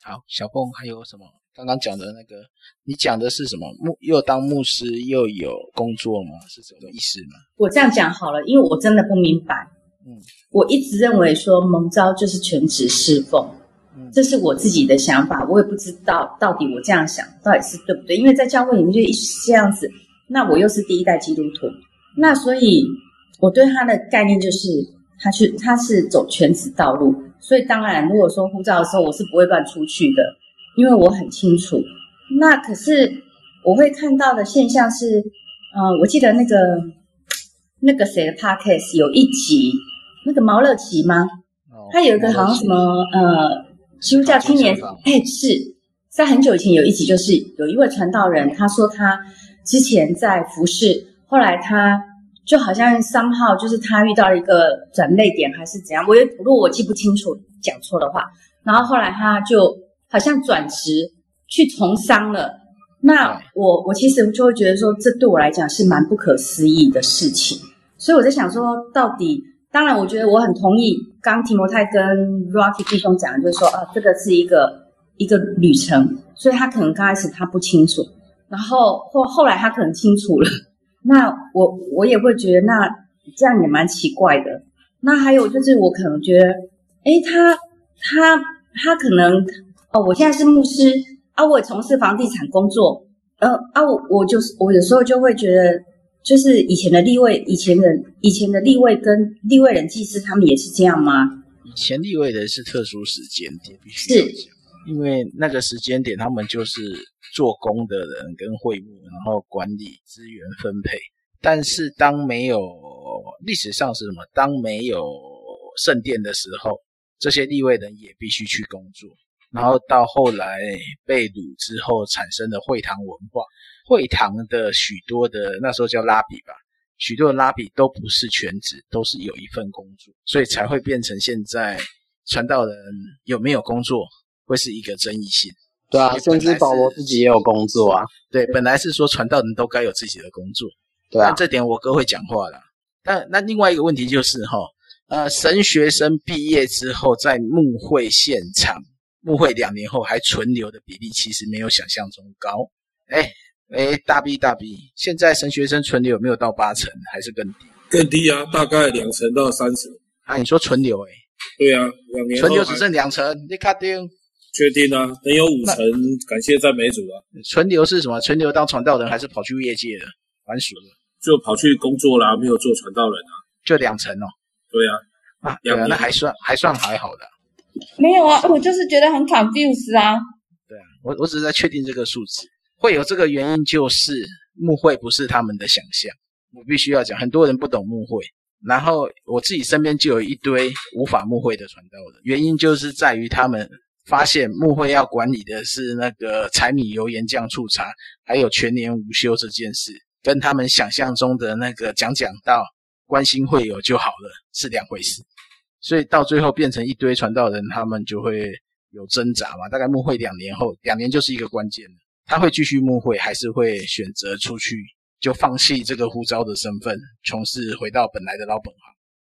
好，小凤还有什么？刚刚讲的那个，你讲的是什么？牧又当牧师又有工作吗？是什么意思吗？我这样讲好了，因为我真的不明白。嗯，我一直认为说蒙召就是全职侍奉。这是我自己的想法，我也不知道到底我这样想到底是对不对，因为在教会里面就一直是这样子。那我又是第一代基督徒，那所以我对他的概念就是，他去他是走全职道路，所以当然如果说护照的时候，我是不会乱出去的，因为我很清楚。那可是我会看到的现象是，呃，我记得那个那个谁的 podcast 有一集，那个毛乐琪吗？他有一个好像什么呃。基督教青年，哎，是在很久以前有一集，就是有一位传道人，他说他之前在服侍，后来他就好像 somehow，就是他遇到了一个转泪点，还是怎样？我也如果我记不清楚，讲错的话，然后后来他就好像转职去从商了。那我我其实就会觉得说，这对我来讲是蛮不可思议的事情。所以我在想说，到底。当然，我觉得我很同意刚提摩太跟 Rocky 弟兄讲的，就是说啊，这个是一个一个旅程，所以他可能刚开始他不清楚，然后或后来他可能清楚了。那我我也会觉得那这样也蛮奇怪的。那还有就是我可能觉得，诶，他他他可能哦，我现在是牧师啊，我也从事房地产工作，呃啊，我我就是我有时候就会觉得。就是以前的立位，以前的以前的立位跟立位人祭司，他们也是这样吗？以前立位人是特殊时间点，必须是，因为那个时间点他们就是做工的人跟会务，然后管理资源分配。但是当没有历史上是什么？当没有圣殿的时候，这些立位人也必须去工作。然后到后来被掳之后产生的会堂文化。会堂的许多的那时候叫拉比吧，许多的拉比都不是全职，都是有一份工作，所以才会变成现在传道人有没有工作会是一个争议性。对啊，甚至保罗自己也有工作啊。对，本来是说传道人都该有自己的工作。对啊，但这点我哥会讲话了。但那另外一个问题就是哈，呃，神学生毕业之后在牧会现场牧会两年后还存留的比例，其实没有想象中高。哎。哎，大 B 大 B，现在神学生存留有没有到八成，还是更低？更低啊，大概两成到三成。啊，你说存留哎？对啊，两年存留只剩两成，你确定？确定啊，能有五成，感谢赞美主啊。存留是什么？存留当传道人，还是跑去业界的？还俗了？就跑去工作啦，没有做传道人啊。就两成哦。对啊，啊，两啊，那还算还算还好的。没有啊，我就是觉得很 confuse 啊。对啊，我我只是在确定这个数字。会有这个原因，就是牧会不是他们的想象。我必须要讲，很多人不懂牧会，然后我自己身边就有一堆无法牧会的传道人。原因就是在于他们发现牧会要管理的是那个柴米油盐酱醋茶，还有全年无休这件事，跟他们想象中的那个讲讲道、关心会友就好了是两回事。所以到最后变成一堆传道人，他们就会有挣扎嘛。大概牧会两年后，两年就是一个关键了。他会继续牧会，还是会选择出去，就放弃这个呼召的身份，从事回到本来的老本行。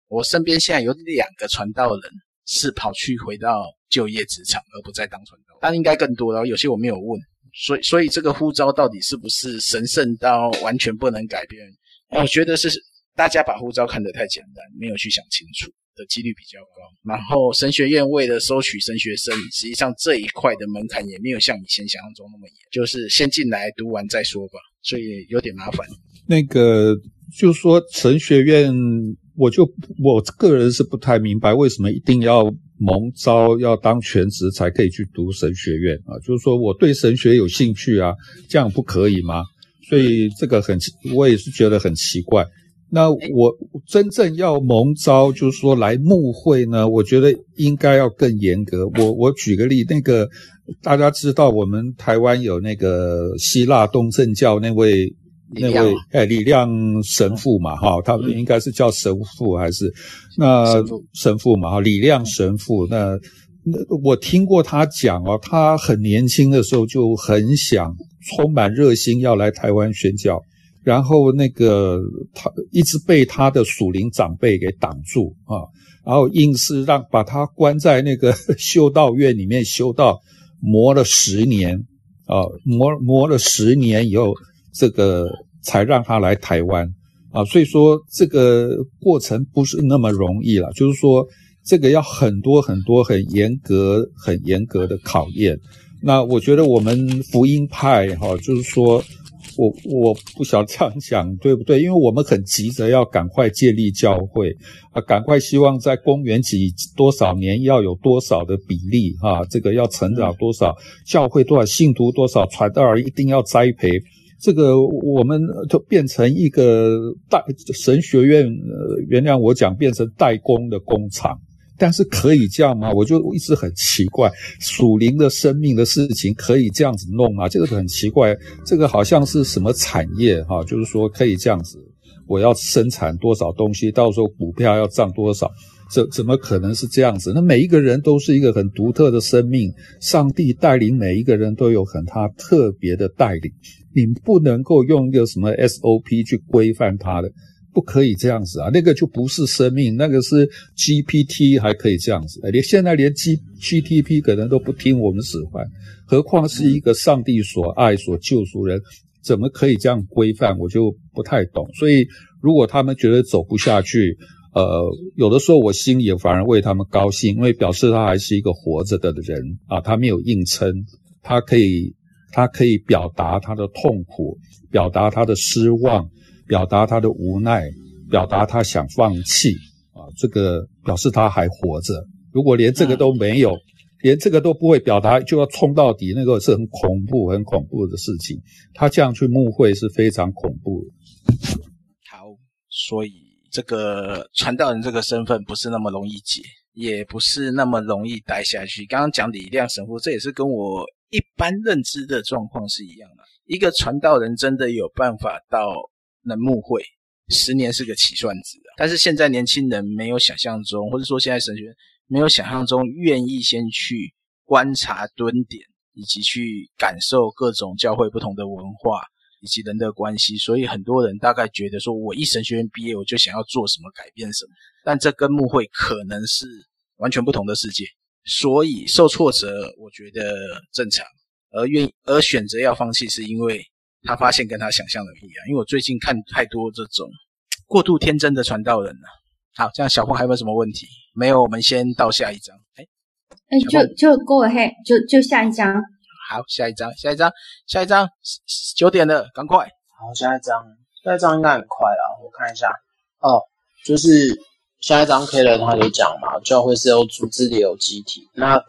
我身边现在有两个传道人，是跑去回到就业职场，而不再当传道。但应该更多，然后有些我没有问，所以所以这个呼召到底是不是神圣到完全不能改变？我觉得是大家把呼召看得太简单，没有去想清楚的几率比较高。然后神学院为了收取神学生，实际上这一块的门槛也没有像以前想象中那么严，就是先进来读完再说吧，所以有点麻烦。那个就是说神学院。我就我个人是不太明白，为什么一定要蒙招要当全职才可以去读神学院啊？就是说我对神学有兴趣啊，这样不可以吗？所以这个很，我也是觉得很奇怪。那我真正要蒙招，就是说来募会呢，我觉得应该要更严格。我我举个例，那个大家知道，我们台湾有那个希腊东正教那位。那位哎，李亮神父嘛，哈，他应该是叫神父还是那神父嘛，哈，李亮神父。那那我听过他讲哦，他很年轻的时候就很想，充满热心要来台湾宣教，然后那个他一直被他的属灵长辈给挡住啊，然后硬是让把他关在那个 修道院里面修道，磨了十年啊，磨磨了十年以后。这个才让他来台湾啊，所以说这个过程不是那么容易了，就是说这个要很多很多很严格、很严格的考验。那我觉得我们福音派哈，就是说我我不晓得这样讲对不对？因为我们很急着要赶快建立教会啊，赶快希望在公元几多少年要有多少的比例哈，这个要成长多少教会多少信徒多少传道人一定要栽培。这个我们就变成一个代神学院，呃，原谅我讲，变成代工的工厂。但是可以这样吗？我就一直很奇怪，属灵的生命的事情可以这样子弄吗？这个很奇怪，这个好像是什么产业哈？就是说可以这样子，我要生产多少东西，到时候股票要涨多少。怎怎么可能是这样子？那每一个人都是一个很独特的生命，上帝带领每一个人都有很他特别的带领，你不能够用一个什么 SOP 去规范他的，不可以这样子啊！那个就不是生命，那个是 GPT 还可以这样子，连现在连 G GTP 可能都不听我们使唤，何况是一个上帝所爱所救赎人，怎么可以这样规范？我就不太懂。所以如果他们觉得走不下去，呃，有的时候我心也反而为他们高兴，因为表示他还是一个活着的人啊，他没有硬撑，他可以，他可以表达他的痛苦，表达他的失望，表达他的无奈，表达他想放弃啊，这个表示他还活着。如果连这个都没有，连这个都不会表达，就要冲到底，那个是很恐怖、很恐怖的事情。他这样去牧会是非常恐怖的。好，所以。这个传道人这个身份不是那么容易解，也不是那么容易待下去。刚刚讲李亮神父，这也是跟我一般认知的状况是一样的。一个传道人真的有办法到能牧会，十年是个起算值啊。但是现在年轻人没有想象中，或者说现在神学没有想象中愿意先去观察蹲点，以及去感受各种教会不同的文化。以及人的关系，所以很多人大概觉得说，我一神学院毕业，我就想要做什么改变什么，但这跟牧会可能是完全不同的世界，所以受挫折，我觉得正常，而愿意而选择要放弃，是因为他发现跟他想象的不一样。因为我最近看太多这种过度天真的传道人了。好，这样小凤还有没有什么问题？没有，我们先到下一章。哎，哎，就就 go ahead，就就下一章。好，下一张，下一张，下一张，九点了，赶快。好，下一张，下一张应该很快啦，我看一下。哦，就是下一张 K 了，他就讲嘛，教会是有组织的，有机体。那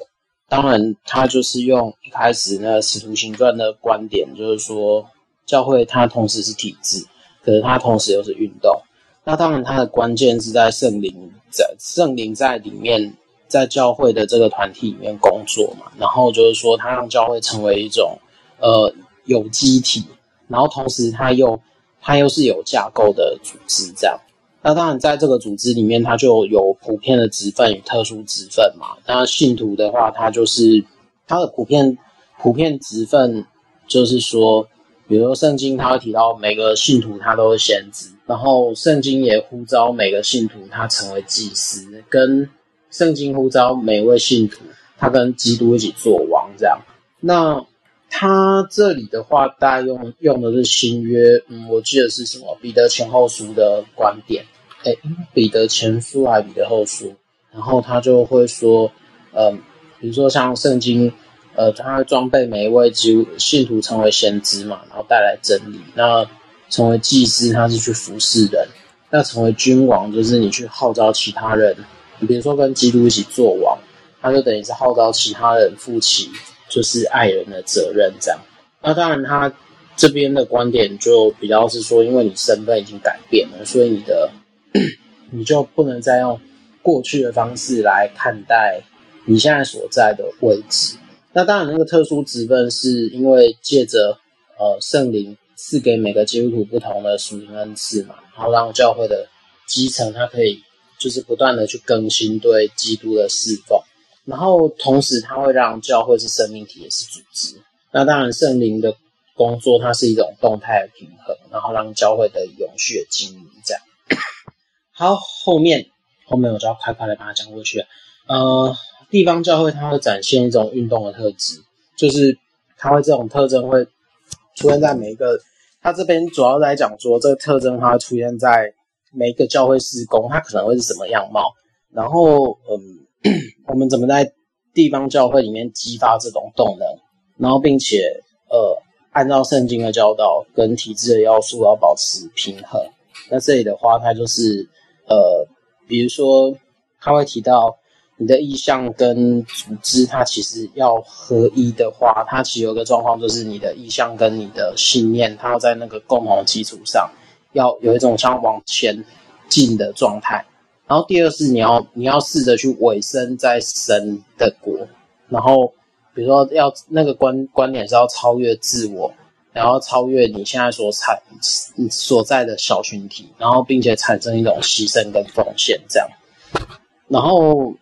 当然，他就是用一开始那个使徒行传的观点，就是说教会它同时是体制，可是它同时又是运动。那当然，它的关键是在圣灵在圣灵在里面。在教会的这个团体里面工作嘛，然后就是说，它让教会成为一种呃有机体，然后同时它又它又是有架构的组织这样。那当然，在这个组织里面，它就有普遍的职分与特殊职分嘛。那信徒的话，它就是它的普遍普遍职分，就是说，比如说圣经，他会提到每个信徒他都是先知，然后圣经也呼召每个信徒他成为祭司跟。圣经呼召每位信徒，他跟基督一起做王这样。那他这里的话，大概用用的是新约，嗯，我记得是什么彼得前后书的观点，诶，彼得前书还是彼得后书？然后他就会说，嗯，比如说像圣经，呃，他装备每一位基督信徒成为先知嘛，然后带来真理。那成为祭司，他是去服侍人；那成为君王，就是你去号召其他人。你比如说跟基督一起做王，他就等于是号召其他人负起就是爱人的责任这样。那当然，他这边的观点就比较是说，因为你身份已经改变了，所以你的 你就不能再用过去的方式来看待你现在所在的位置。那当然，那个特殊职分是因为借着呃圣灵赐给每个基督徒不同的属灵恩赐嘛，然后让教会的基层它可以。就是不断的去更新对基督的侍奉，然后同时它会让教会是生命体，也是组织。那当然，圣灵的工作它是一种动态的平衡，然后让教会的永续的经营这样。好，后面后面我就要快快的把它讲过去了。呃，地方教会它会展现一种运动的特质，就是它会这种特征会出现在每一个。它这边主要在讲说，这个特征它会出现在。每一个教会施工，它可能会是什么样貌？然后，嗯，我们怎么在地方教会里面激发这种动能？然后，并且，呃，按照圣经的教导跟体制的要素要保持平衡。那这里的话，它就是，呃，比如说，他会提到你的意向跟组织，它其实要合一的话，它其实有个状况，就是你的意向跟你的信念，它要在那个共同基础上。要有一种像往前进的状态，然后第二是你要你要试着去委身在神的国，然后比如说要那个观观点是要超越自我，然后超越你现在所产所在的小群体，然后并且产生一种牺牲跟奉献这样，然后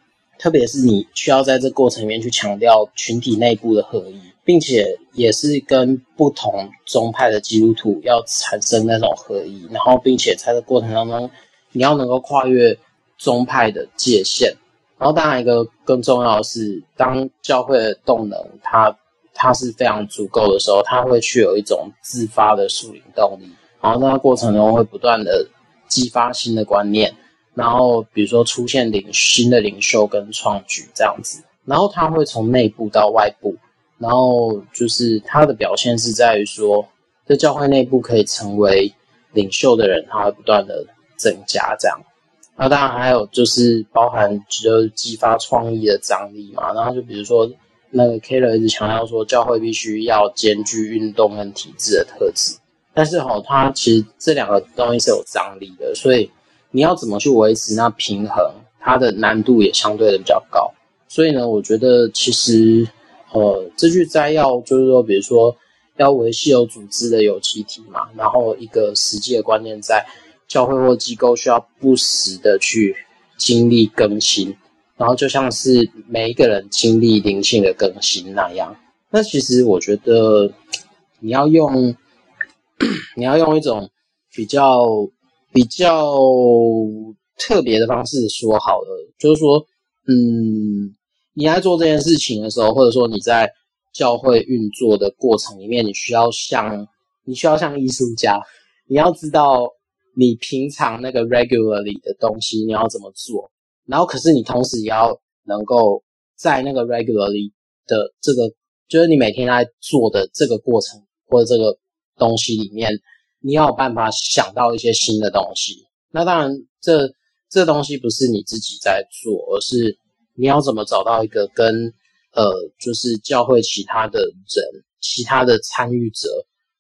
特别是你需要在这过程里面去强调群体内部的合一。并且也是跟不同宗派的基督徒要产生那种合一，然后并且在这过程当中，你要能够跨越宗派的界限。然后当然一个更重要的是，当教会的动能它它是非常足够的时候，它会去有一种自发的属灵动力。然后在那过程中会不断的激发新的观念，然后比如说出现领新的领袖跟创举这样子，然后它会从内部到外部。然后就是他的表现是在于说，在教会内部可以成为领袖的人，他会不断的增加这样。那当然还有就是包含就是激发创意的张力嘛。然后就比如说那个 Keller 一直强调说，教会必须要兼具运动跟体制的特质。但是哈，他其实这两个东西是有张力的，所以你要怎么去维持那平衡，它的难度也相对的比较高。所以呢，我觉得其实。呃，这句摘要就是说，比如说要维系有组织的有机体嘛，然后一个实际的观念在教会或机构需要不时的去经历更新，然后就像是每一个人经历灵性的更新那样。那其实我觉得 你要用 你要用一种比较比较特别的方式说好了，就是说，嗯。你在做这件事情的时候，或者说你在教会运作的过程里面，你需要像你需要像艺术家，你要知道你平常那个 regularly 的东西你要怎么做，然后可是你同时也要能够在那个 regularly 的这个，就是你每天在做的这个过程或者这个东西里面，你要有办法想到一些新的东西。那当然这，这东西不是你自己在做，而是。你要怎么找到一个跟呃，就是教会其他的人、其他的参与者，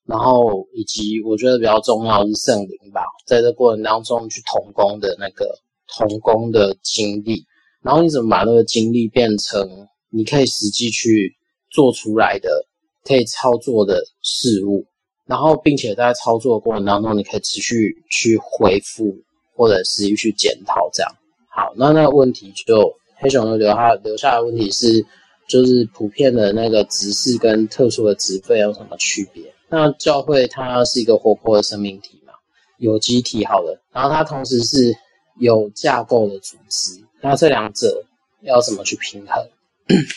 然后以及我觉得比较重要的是圣灵吧，在这过程当中去同工的那个同工的经历，然后你怎么把那个经历变成你可以实际去做出来的、可以操作的事物，然后并且在操作过程当中，你可以持续去回复或者持续去检讨，这样。好，那那个问题就。黑熊留下留下的问题是，就是普遍的那个职事跟特殊的职分有什么区别？那教会它是一个活泼的生命体嘛，有机体好了，然后它同时是有架构的组织，那这两者要怎么去平衡？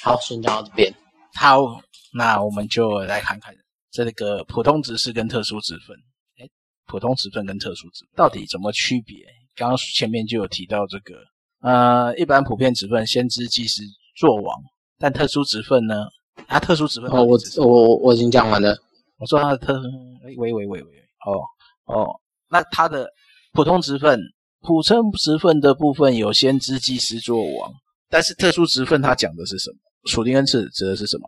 好，先讲到这边。好，那我们就来看看这个普通职是跟特殊职分。哎，普通职分跟特殊职分到底怎么区别？刚刚前面就有提到这个，呃，一般普遍职分先知祭司作王，但特殊职分呢？它特殊职分哦，我我我已经讲完了。我说它的特，喂喂喂喂喂，哦哦，那它的普通职分、普通职分的部分有先知祭司作王，但是特殊职分它讲的是什么？属灵恩赐指的是什么？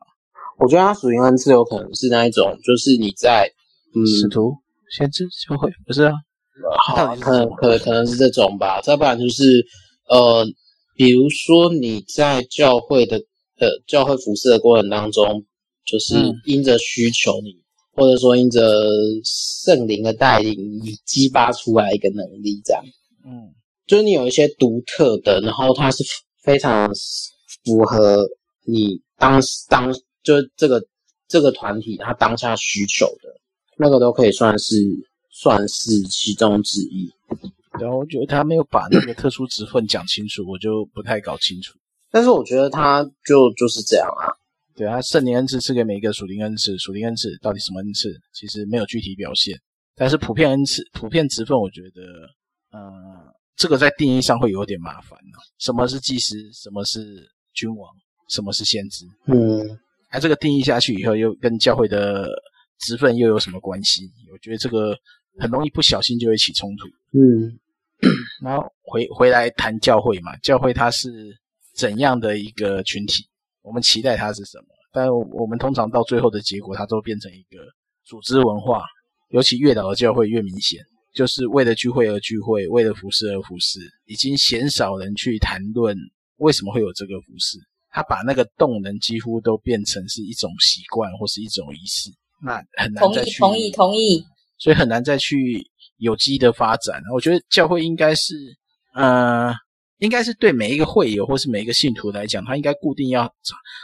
我觉得他属灵恩赐有可能是那一种，就是你在嗯，使徒、先知、教会，不是啊？好，可能可能可能是这种吧。再不然就是呃，比如说你在教会的呃教会服侍的过程当中，就是因着需求你，你、嗯、或者说因着圣灵的带领，你激发出来一个能力，这样。嗯，就是你有一些独特的，然后它是非常符合。你当当就这个这个团体他当下需求的那个都可以算是算是其中之一。然后我觉得他没有把那个特殊职分讲清楚，我就不太搞清楚。但是我觉得他就就是这样啊。对啊，圣灵恩赐赐给每一个属灵恩赐，属灵恩赐到底什么恩赐，其实没有具体表现。但是普遍恩赐、普遍职分，我觉得，呃，这个在定义上会有点麻烦。什么是祭司？什么是君王？什么是先知？嗯，那、啊、这个定义下去以后，又跟教会的职分又有什么关系？我觉得这个很容易不小心就会起冲突。嗯，然后回回来谈教会嘛，教会它是怎样的一个群体？我们期待它是什么？但我们通常到最后的结果，它都变成一个组织文化，尤其越老的教会越明显，就是为了聚会而聚会，为了服侍而服侍，已经鲜少人去谈论为什么会有这个服侍。他把那个动能几乎都变成是一种习惯或是一种仪式，那很难再去同意同意同意，所以很难再去有机的发展。我觉得教会应该是，呃，应该是对每一个会友或是每一个信徒来讲，他应该固定要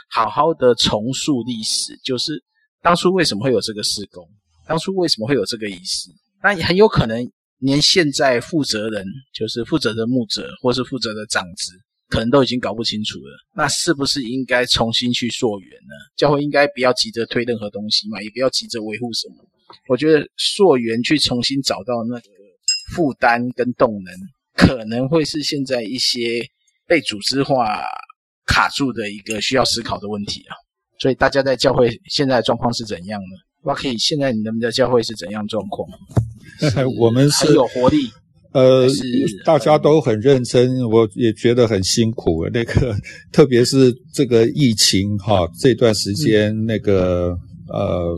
好好的重塑历史，就是当初为什么会有这个施工，当初为什么会有这个仪式。那也很有可能连现在负责人，就是负责的牧者或是负责的长子。可能都已经搞不清楚了，那是不是应该重新去溯源呢？教会应该不要急着推任何东西嘛，也不要急着维护什么。我觉得溯源去重新找到那个负担跟动能，可能会是现在一些被组织化卡住的一个需要思考的问题啊。所以大家在教会现在的状况是怎样呢？哇，可以，现在你们的教会是怎样状况？我们是很有活力。呃，大家都很认真，我也觉得很辛苦。那个，特别是这个疫情哈，这段时间，那个呃，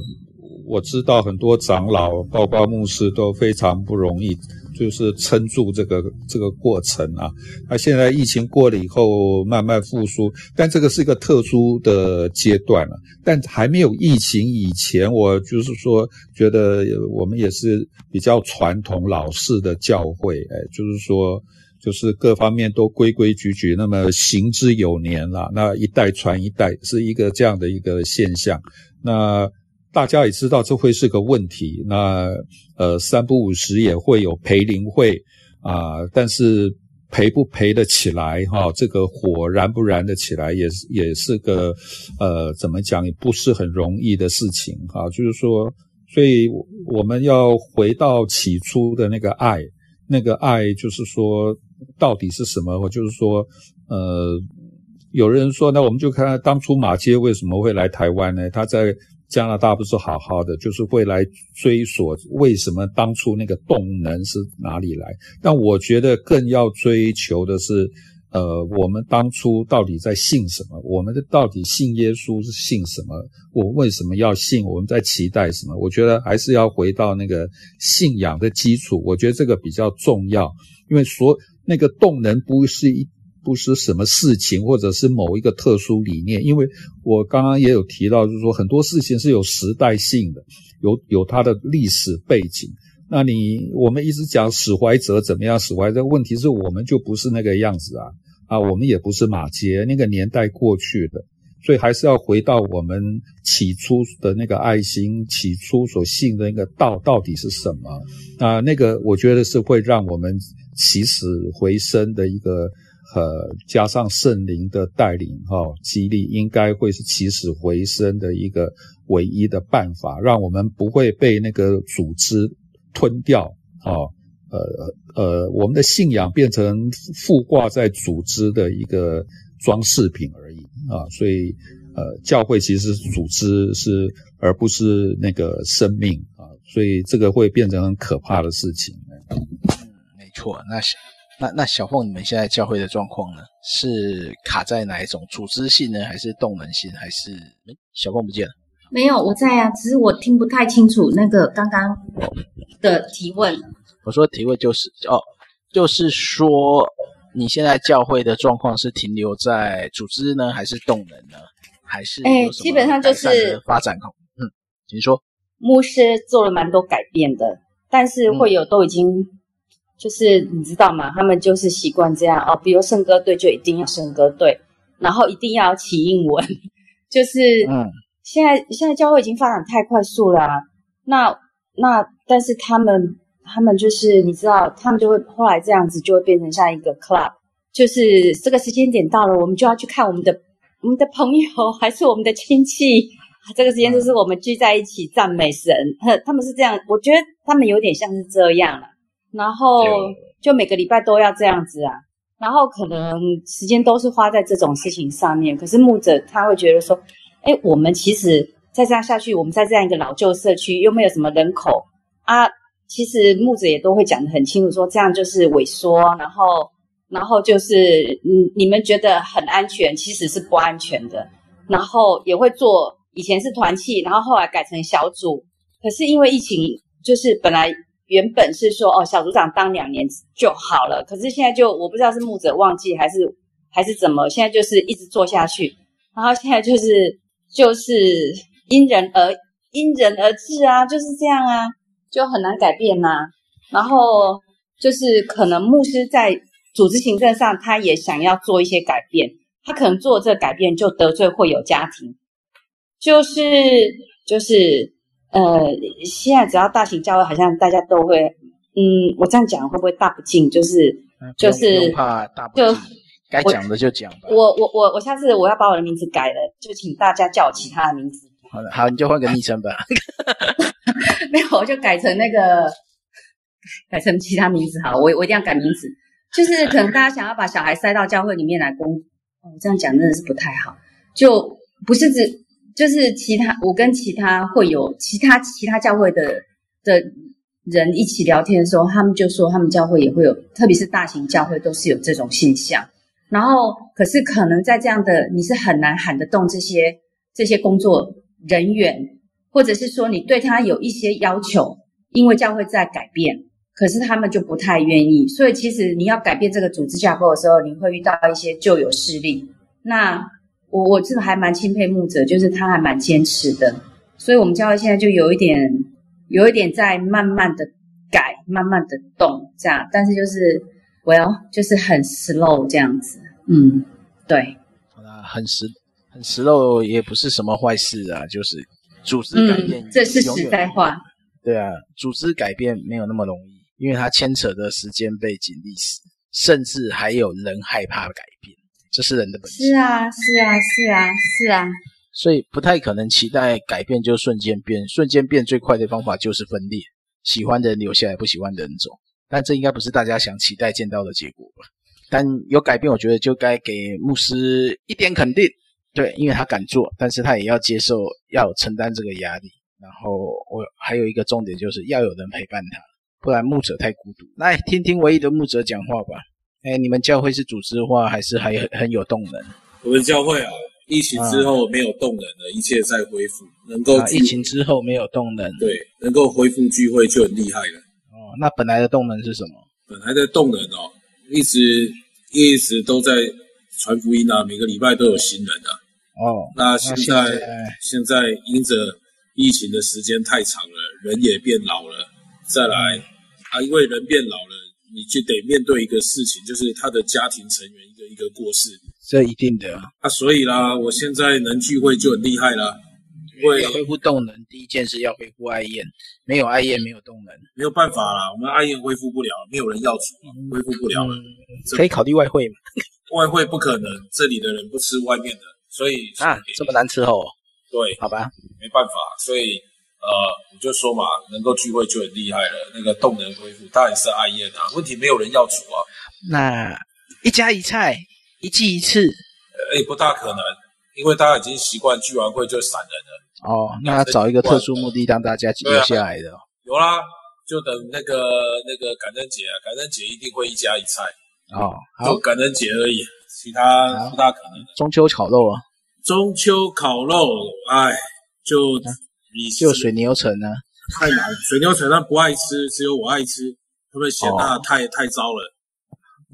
我知道很多长老，包括牧师都非常不容易。就是撑住这个这个过程啊，那现在疫情过了以后慢慢复苏，但这个是一个特殊的阶段了。但还没有疫情以前，我就是说觉得我们也是比较传统老式的教会，哎，就是说就是各方面都规规矩矩，那么行之有年了，那一代传一代是一个这样的一个现象。那大家也知道这会是个问题，那呃三不五时也会有培灵会啊、但是培不培得起来哈，这个火燃不燃得起来，也是也是个呃怎么讲也不是很容易的事情哈，就是说，所以我们要回到起初的那个爱，那个爱就是说到底是什么？我就是说，呃，有人说，那我们就看当初马偕为什么会来台湾呢？他在加拿大不是好好的，就是会来追索为什么当初那个动能是哪里来？但我觉得更要追求的是，呃，我们当初到底在信什么？我们的到底信耶稣是信什么？我为什么要信？我们在期待什么？我觉得还是要回到那个信仰的基础，我觉得这个比较重要，因为所那个动能不是一。不是什么事情，或者是某一个特殊理念，因为我刚刚也有提到，就是说很多事情是有时代性的，有有它的历史背景。那你我们一直讲史怀哲怎么样？史怀哲问题是我们就不是那个样子啊啊，我们也不是马杰那个年代过去的，所以还是要回到我们起初的那个爱心，起初所信的那个道到底是什么啊？那个我觉得是会让我们起死回生的一个。呃，加上圣灵的带领哈、哦，激励应该会是起死回生的一个唯一的办法，让我们不会被那个组织吞掉哦。呃呃，我们的信仰变成附挂在组织的一个装饰品而已啊，所以呃，教会其实组织是而不是那个生命啊，所以这个会变成很可怕的事情。没错，那是那那小凤，你们现在教会的状况呢？是卡在哪一种组织性呢，还是动能性，还是？小凤不见了？没有，我在啊，只是我听不太清楚那个刚刚的提问。我说提问就是哦，就是说你现在教会的状况是停留在组织呢，还是动能呢，还是哎，基本上就是发展空嗯，请说。牧师做了蛮多改变的，但是会有都已经、嗯、就是你知道吗？他们就是习惯这样哦，比如圣歌队就一定要圣歌队，然后一定要起英文，就是嗯，现在现在教会已经发展太快速了、啊，那那但是他们。他们就是你知道，他们就会后来这样子就会变成像一个 club，就是这个时间点到了，我们就要去看我们的我们的朋友还是我们的亲戚，这个时间就是我们聚在一起赞美神。他们是这样，我觉得他们有点像是这样了。然后就每个礼拜都要这样子啊，然后可能时间都是花在这种事情上面。可是牧者他会觉得说，哎，我们其实再这样下去，我们在这样一个老旧社区又没有什么人口啊。其实牧者也都会讲得很清楚，说这样就是萎缩，然后，然后就是，嗯，你们觉得很安全，其实是不安全的。然后也会做，以前是团契，然后后来改成小组。可是因为疫情，就是本来原本是说，哦，小组长当两年就好了。可是现在就我不知道是牧者忘记还是还是怎么，现在就是一直做下去。然后现在就是就是因人而因人而异啊，就是这样啊。就很难改变呐、啊，然后就是可能牧师在组织行政上，他也想要做一些改变，他可能做这改变就得罪会有家庭，就是就是呃，现在只要大型教会，好像大家都会，嗯，我这样讲会不会大不敬？就是、嗯、就是怕大不敬，就该讲的就讲吧。我我我我下次我要把我的名字改了，就请大家叫我其他的名字。好的，好，你就换个昵称吧。没有，我就改成那个，改成其他名字好。我我一定要改名字，就是可能大家想要把小孩塞到教会里面来工，哦，这样讲真的是不太好。就不是指，就是其他，我跟其他会有其他其他教会的的人一起聊天的时候，他们就说他们教会也会有，特别是大型教会都是有这种现象。然后，可是可能在这样的，你是很难喊得动这些这些工作人员。或者是说你对他有一些要求，因为教会在改变，可是他们就不太愿意。所以其实你要改变这个组织架构的时候，你会遇到一些旧有势力。那我我真的还蛮钦佩牧者，就是他还蛮坚持的。所以我们教会现在就有一点，有一点在慢慢的改，慢慢的动这样。但是就是，well，就是很 slow 这样子。嗯，对。好啦，很 slow，很 slow 也不是什么坏事啊，就是。组织改变、嗯，这是实在话。对啊，组织改变没有那么容易，因为它牵扯的时间背景、历史，甚至还有人害怕改变，这是人的本性。是啊，是啊，是啊，是啊。所以不太可能期待改变就瞬间变，瞬间变最快的方法就是分裂，喜欢的人留下来，不喜欢的人走。但这应该不是大家想期待见到的结果吧？但有改变，我觉得就该给牧师一点肯定。对，因为他敢做，但是他也要接受，要承担这个压力。然后我还有一个重点，就是要有人陪伴他，不然牧者太孤独。来听听唯一的牧者讲话吧。哎，你们教会是组织化，还是还很很有动能？我们教会啊，疫情之后没有动能了，一切在恢复，能够、啊、疫情之后没有动能，对，能够恢复聚会就很厉害了。哦，那本来的动能是什么？本来的动能哦，一直一直都在传福音啊，每个礼拜都有新人啊。哦，那现在现在，现在因着疫情的时间太长了，人也变老了，再来啊，因为人变老了，你就得面对一个事情，就是他的家庭成员一个一个过世，这一定的啊，所以啦，我现在能聚会就很厉害啦。会恢复动能，第一件事要恢复爱宴，没有爱宴没有动能，没有办法啦，我们爱宴恢复不了，没有人要煮，恢复不了了，嗯，可以考虑外汇嘛。外汇不可能，这里的人不吃外面的，所以啊，这么难伺候，对，好吧，没办法，所以呃，我就说嘛，能够聚会就很厉害了，那个动能恢复当然是爱宴啊，问题没有人要煮啊，那一家一菜，一季一次，也、欸、不大可能，因为大家已经习惯聚完会就散人了。哦，那要找一个特殊目的让大家留下来的。有啦，就等那个那个感恩节啊，感恩节一定会一家一菜哦，就感恩节而已，其他不大可能。中秋烤肉啊，中秋烤肉，哎，就你就水牛城呢，太难，水牛城他不爱吃，只有我爱吃，他们嫌那太太糟了。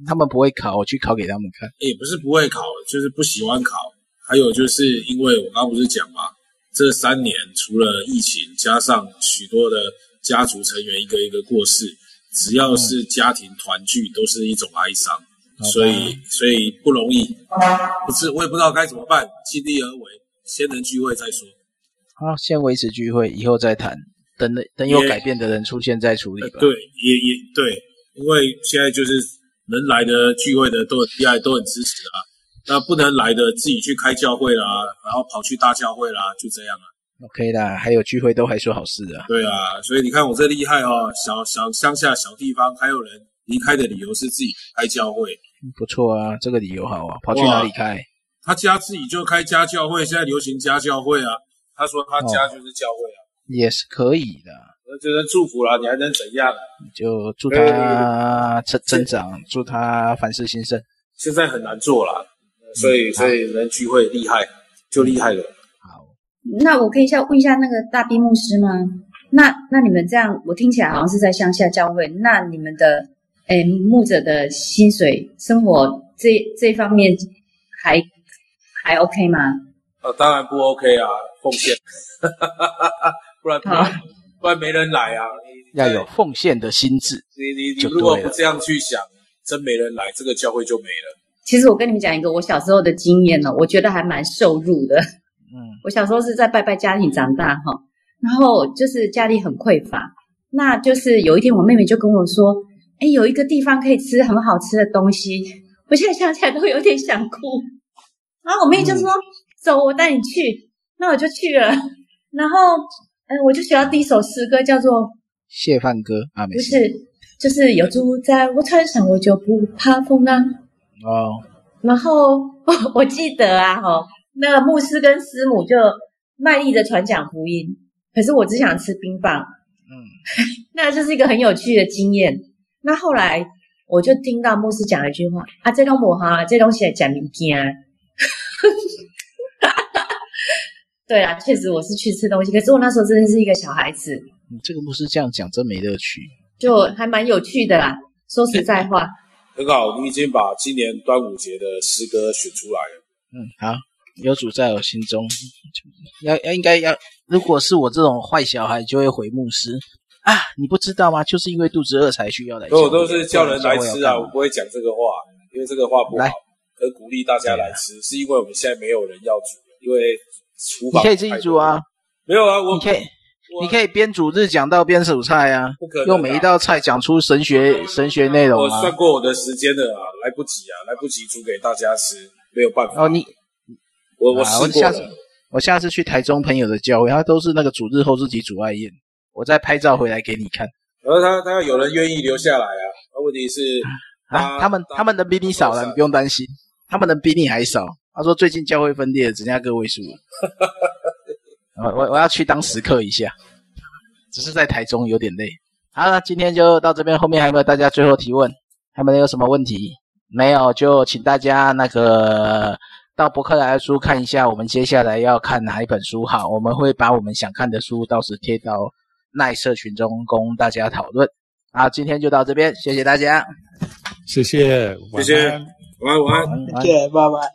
他们不会烤，我去烤给他们看。也不是不会烤，就是不喜欢烤。还有就是因为我刚刚不是讲嘛。这三年除了疫情，加上许多的家族成员一个一个过世，只要是家庭团聚，都是一种哀伤，所以所以不容易。不是，我也不知道该怎么办，尽力而为，先能聚会再说。好，先维持聚会，以后再谈。等等有改变的人出现再处理吧。对，也也对，因为现在就是能来的聚会的都很厉害，都很支持啊。那不能来的自己去开教会啦，然后跑去大教会啦，就这样啊。OK 啦，还有聚会都还说好事啊。对啊，所以你看我这厉害哦，小小乡下小地方还有人离开的理由是自己开教会，不错啊，这个理由好啊。跑去哪里开？他家自己就开家教会，现在流行家教会啊。他说他家就是教会啊，哦、也是可以的。那就能祝福了，你还能怎样？就祝他增增长，祝他凡事兴盛。现在很难做了。所以，所以能聚会厉害，就厉害了。好，那我可以下问一下那个大兵牧师吗？那那你们这样，我听起来好像是在乡下教会。那你们的诶牧者的薪水、生活这这方面还还 OK 吗？呃，当然不 OK 啊，奉献，不然不然不然没人来啊。要有奉献的心智，你你你如果不这样去想，真没人来，这个教会就没了。其实我跟你们讲一个我小时候的经验呢，我觉得还蛮受辱的。嗯，我小时候是在拜拜家庭长大哈，然后就是家里很匮乏，那就是有一天我妹妹就跟我说：“哎，有一个地方可以吃很好吃的东西。”我现在想起来都有点想哭。然后我妹妹就说：“嗯、走，我带你去。”那我就去了。然后，嗯，我就学到第一首诗歌，叫做《谢饭歌》啊，不是，就是有猪在我船上，我就不怕风浪。哦，然后我，我记得啊，哈，那个牧师跟师母就卖力的传讲福音，可是我只想吃冰棒，嗯，那就是一个很有趣的经验。那后来我就听到牧师讲了一句话啊，这东西哈，这东西讲物件，对啊，确实我是去吃东西，可是我那时候真的是一个小孩子。你这个牧师这样讲真没乐趣，就还蛮有趣的啦，说实在话。很好，你已经把今年端午节的诗歌选出来了。嗯，好，有主在我心中，要要应该要，如果是我这种坏小孩，就会回牧师啊，你不知道吗？就是因为肚子饿才需要来。我都是叫人来吃啊，我不会讲这个话，因为这个话不好，可鼓励大家来吃，是因为我们现在没有人要煮，因为厨房。你可以自己煮啊，没有啊，我可以。你可以边煮日讲到边煮菜啊，不可能用每一道菜讲出神学神学内容啊。我算过我的时间了啊，来不及啊，来不及煮给大家吃，没有办法。哦，你我我试过了。我下次我下次去台中朋友的教会，他都是那个煮日后自己煮外宴，我再拍照回来给你看。然后他他有人愿意留下来啊，那问题是啊，他们他们人比你少了，你不用担心，他们人比你还少。他说最近教会分裂了，只剩下个位数了。我我我要去当食客一下，只是在台中有点累。好，了今天就到这边，后面还有没有大家最后提问？还没有什么问题？没有，就请大家那个到博客来书看一下，我们接下来要看哪一本书。好，我们会把我们想看的书到时贴到耐社群中供大家讨论。好，今天就到这边，谢谢大家，谢谢，谢谢，晚安，晚安，谢谢，拜拜。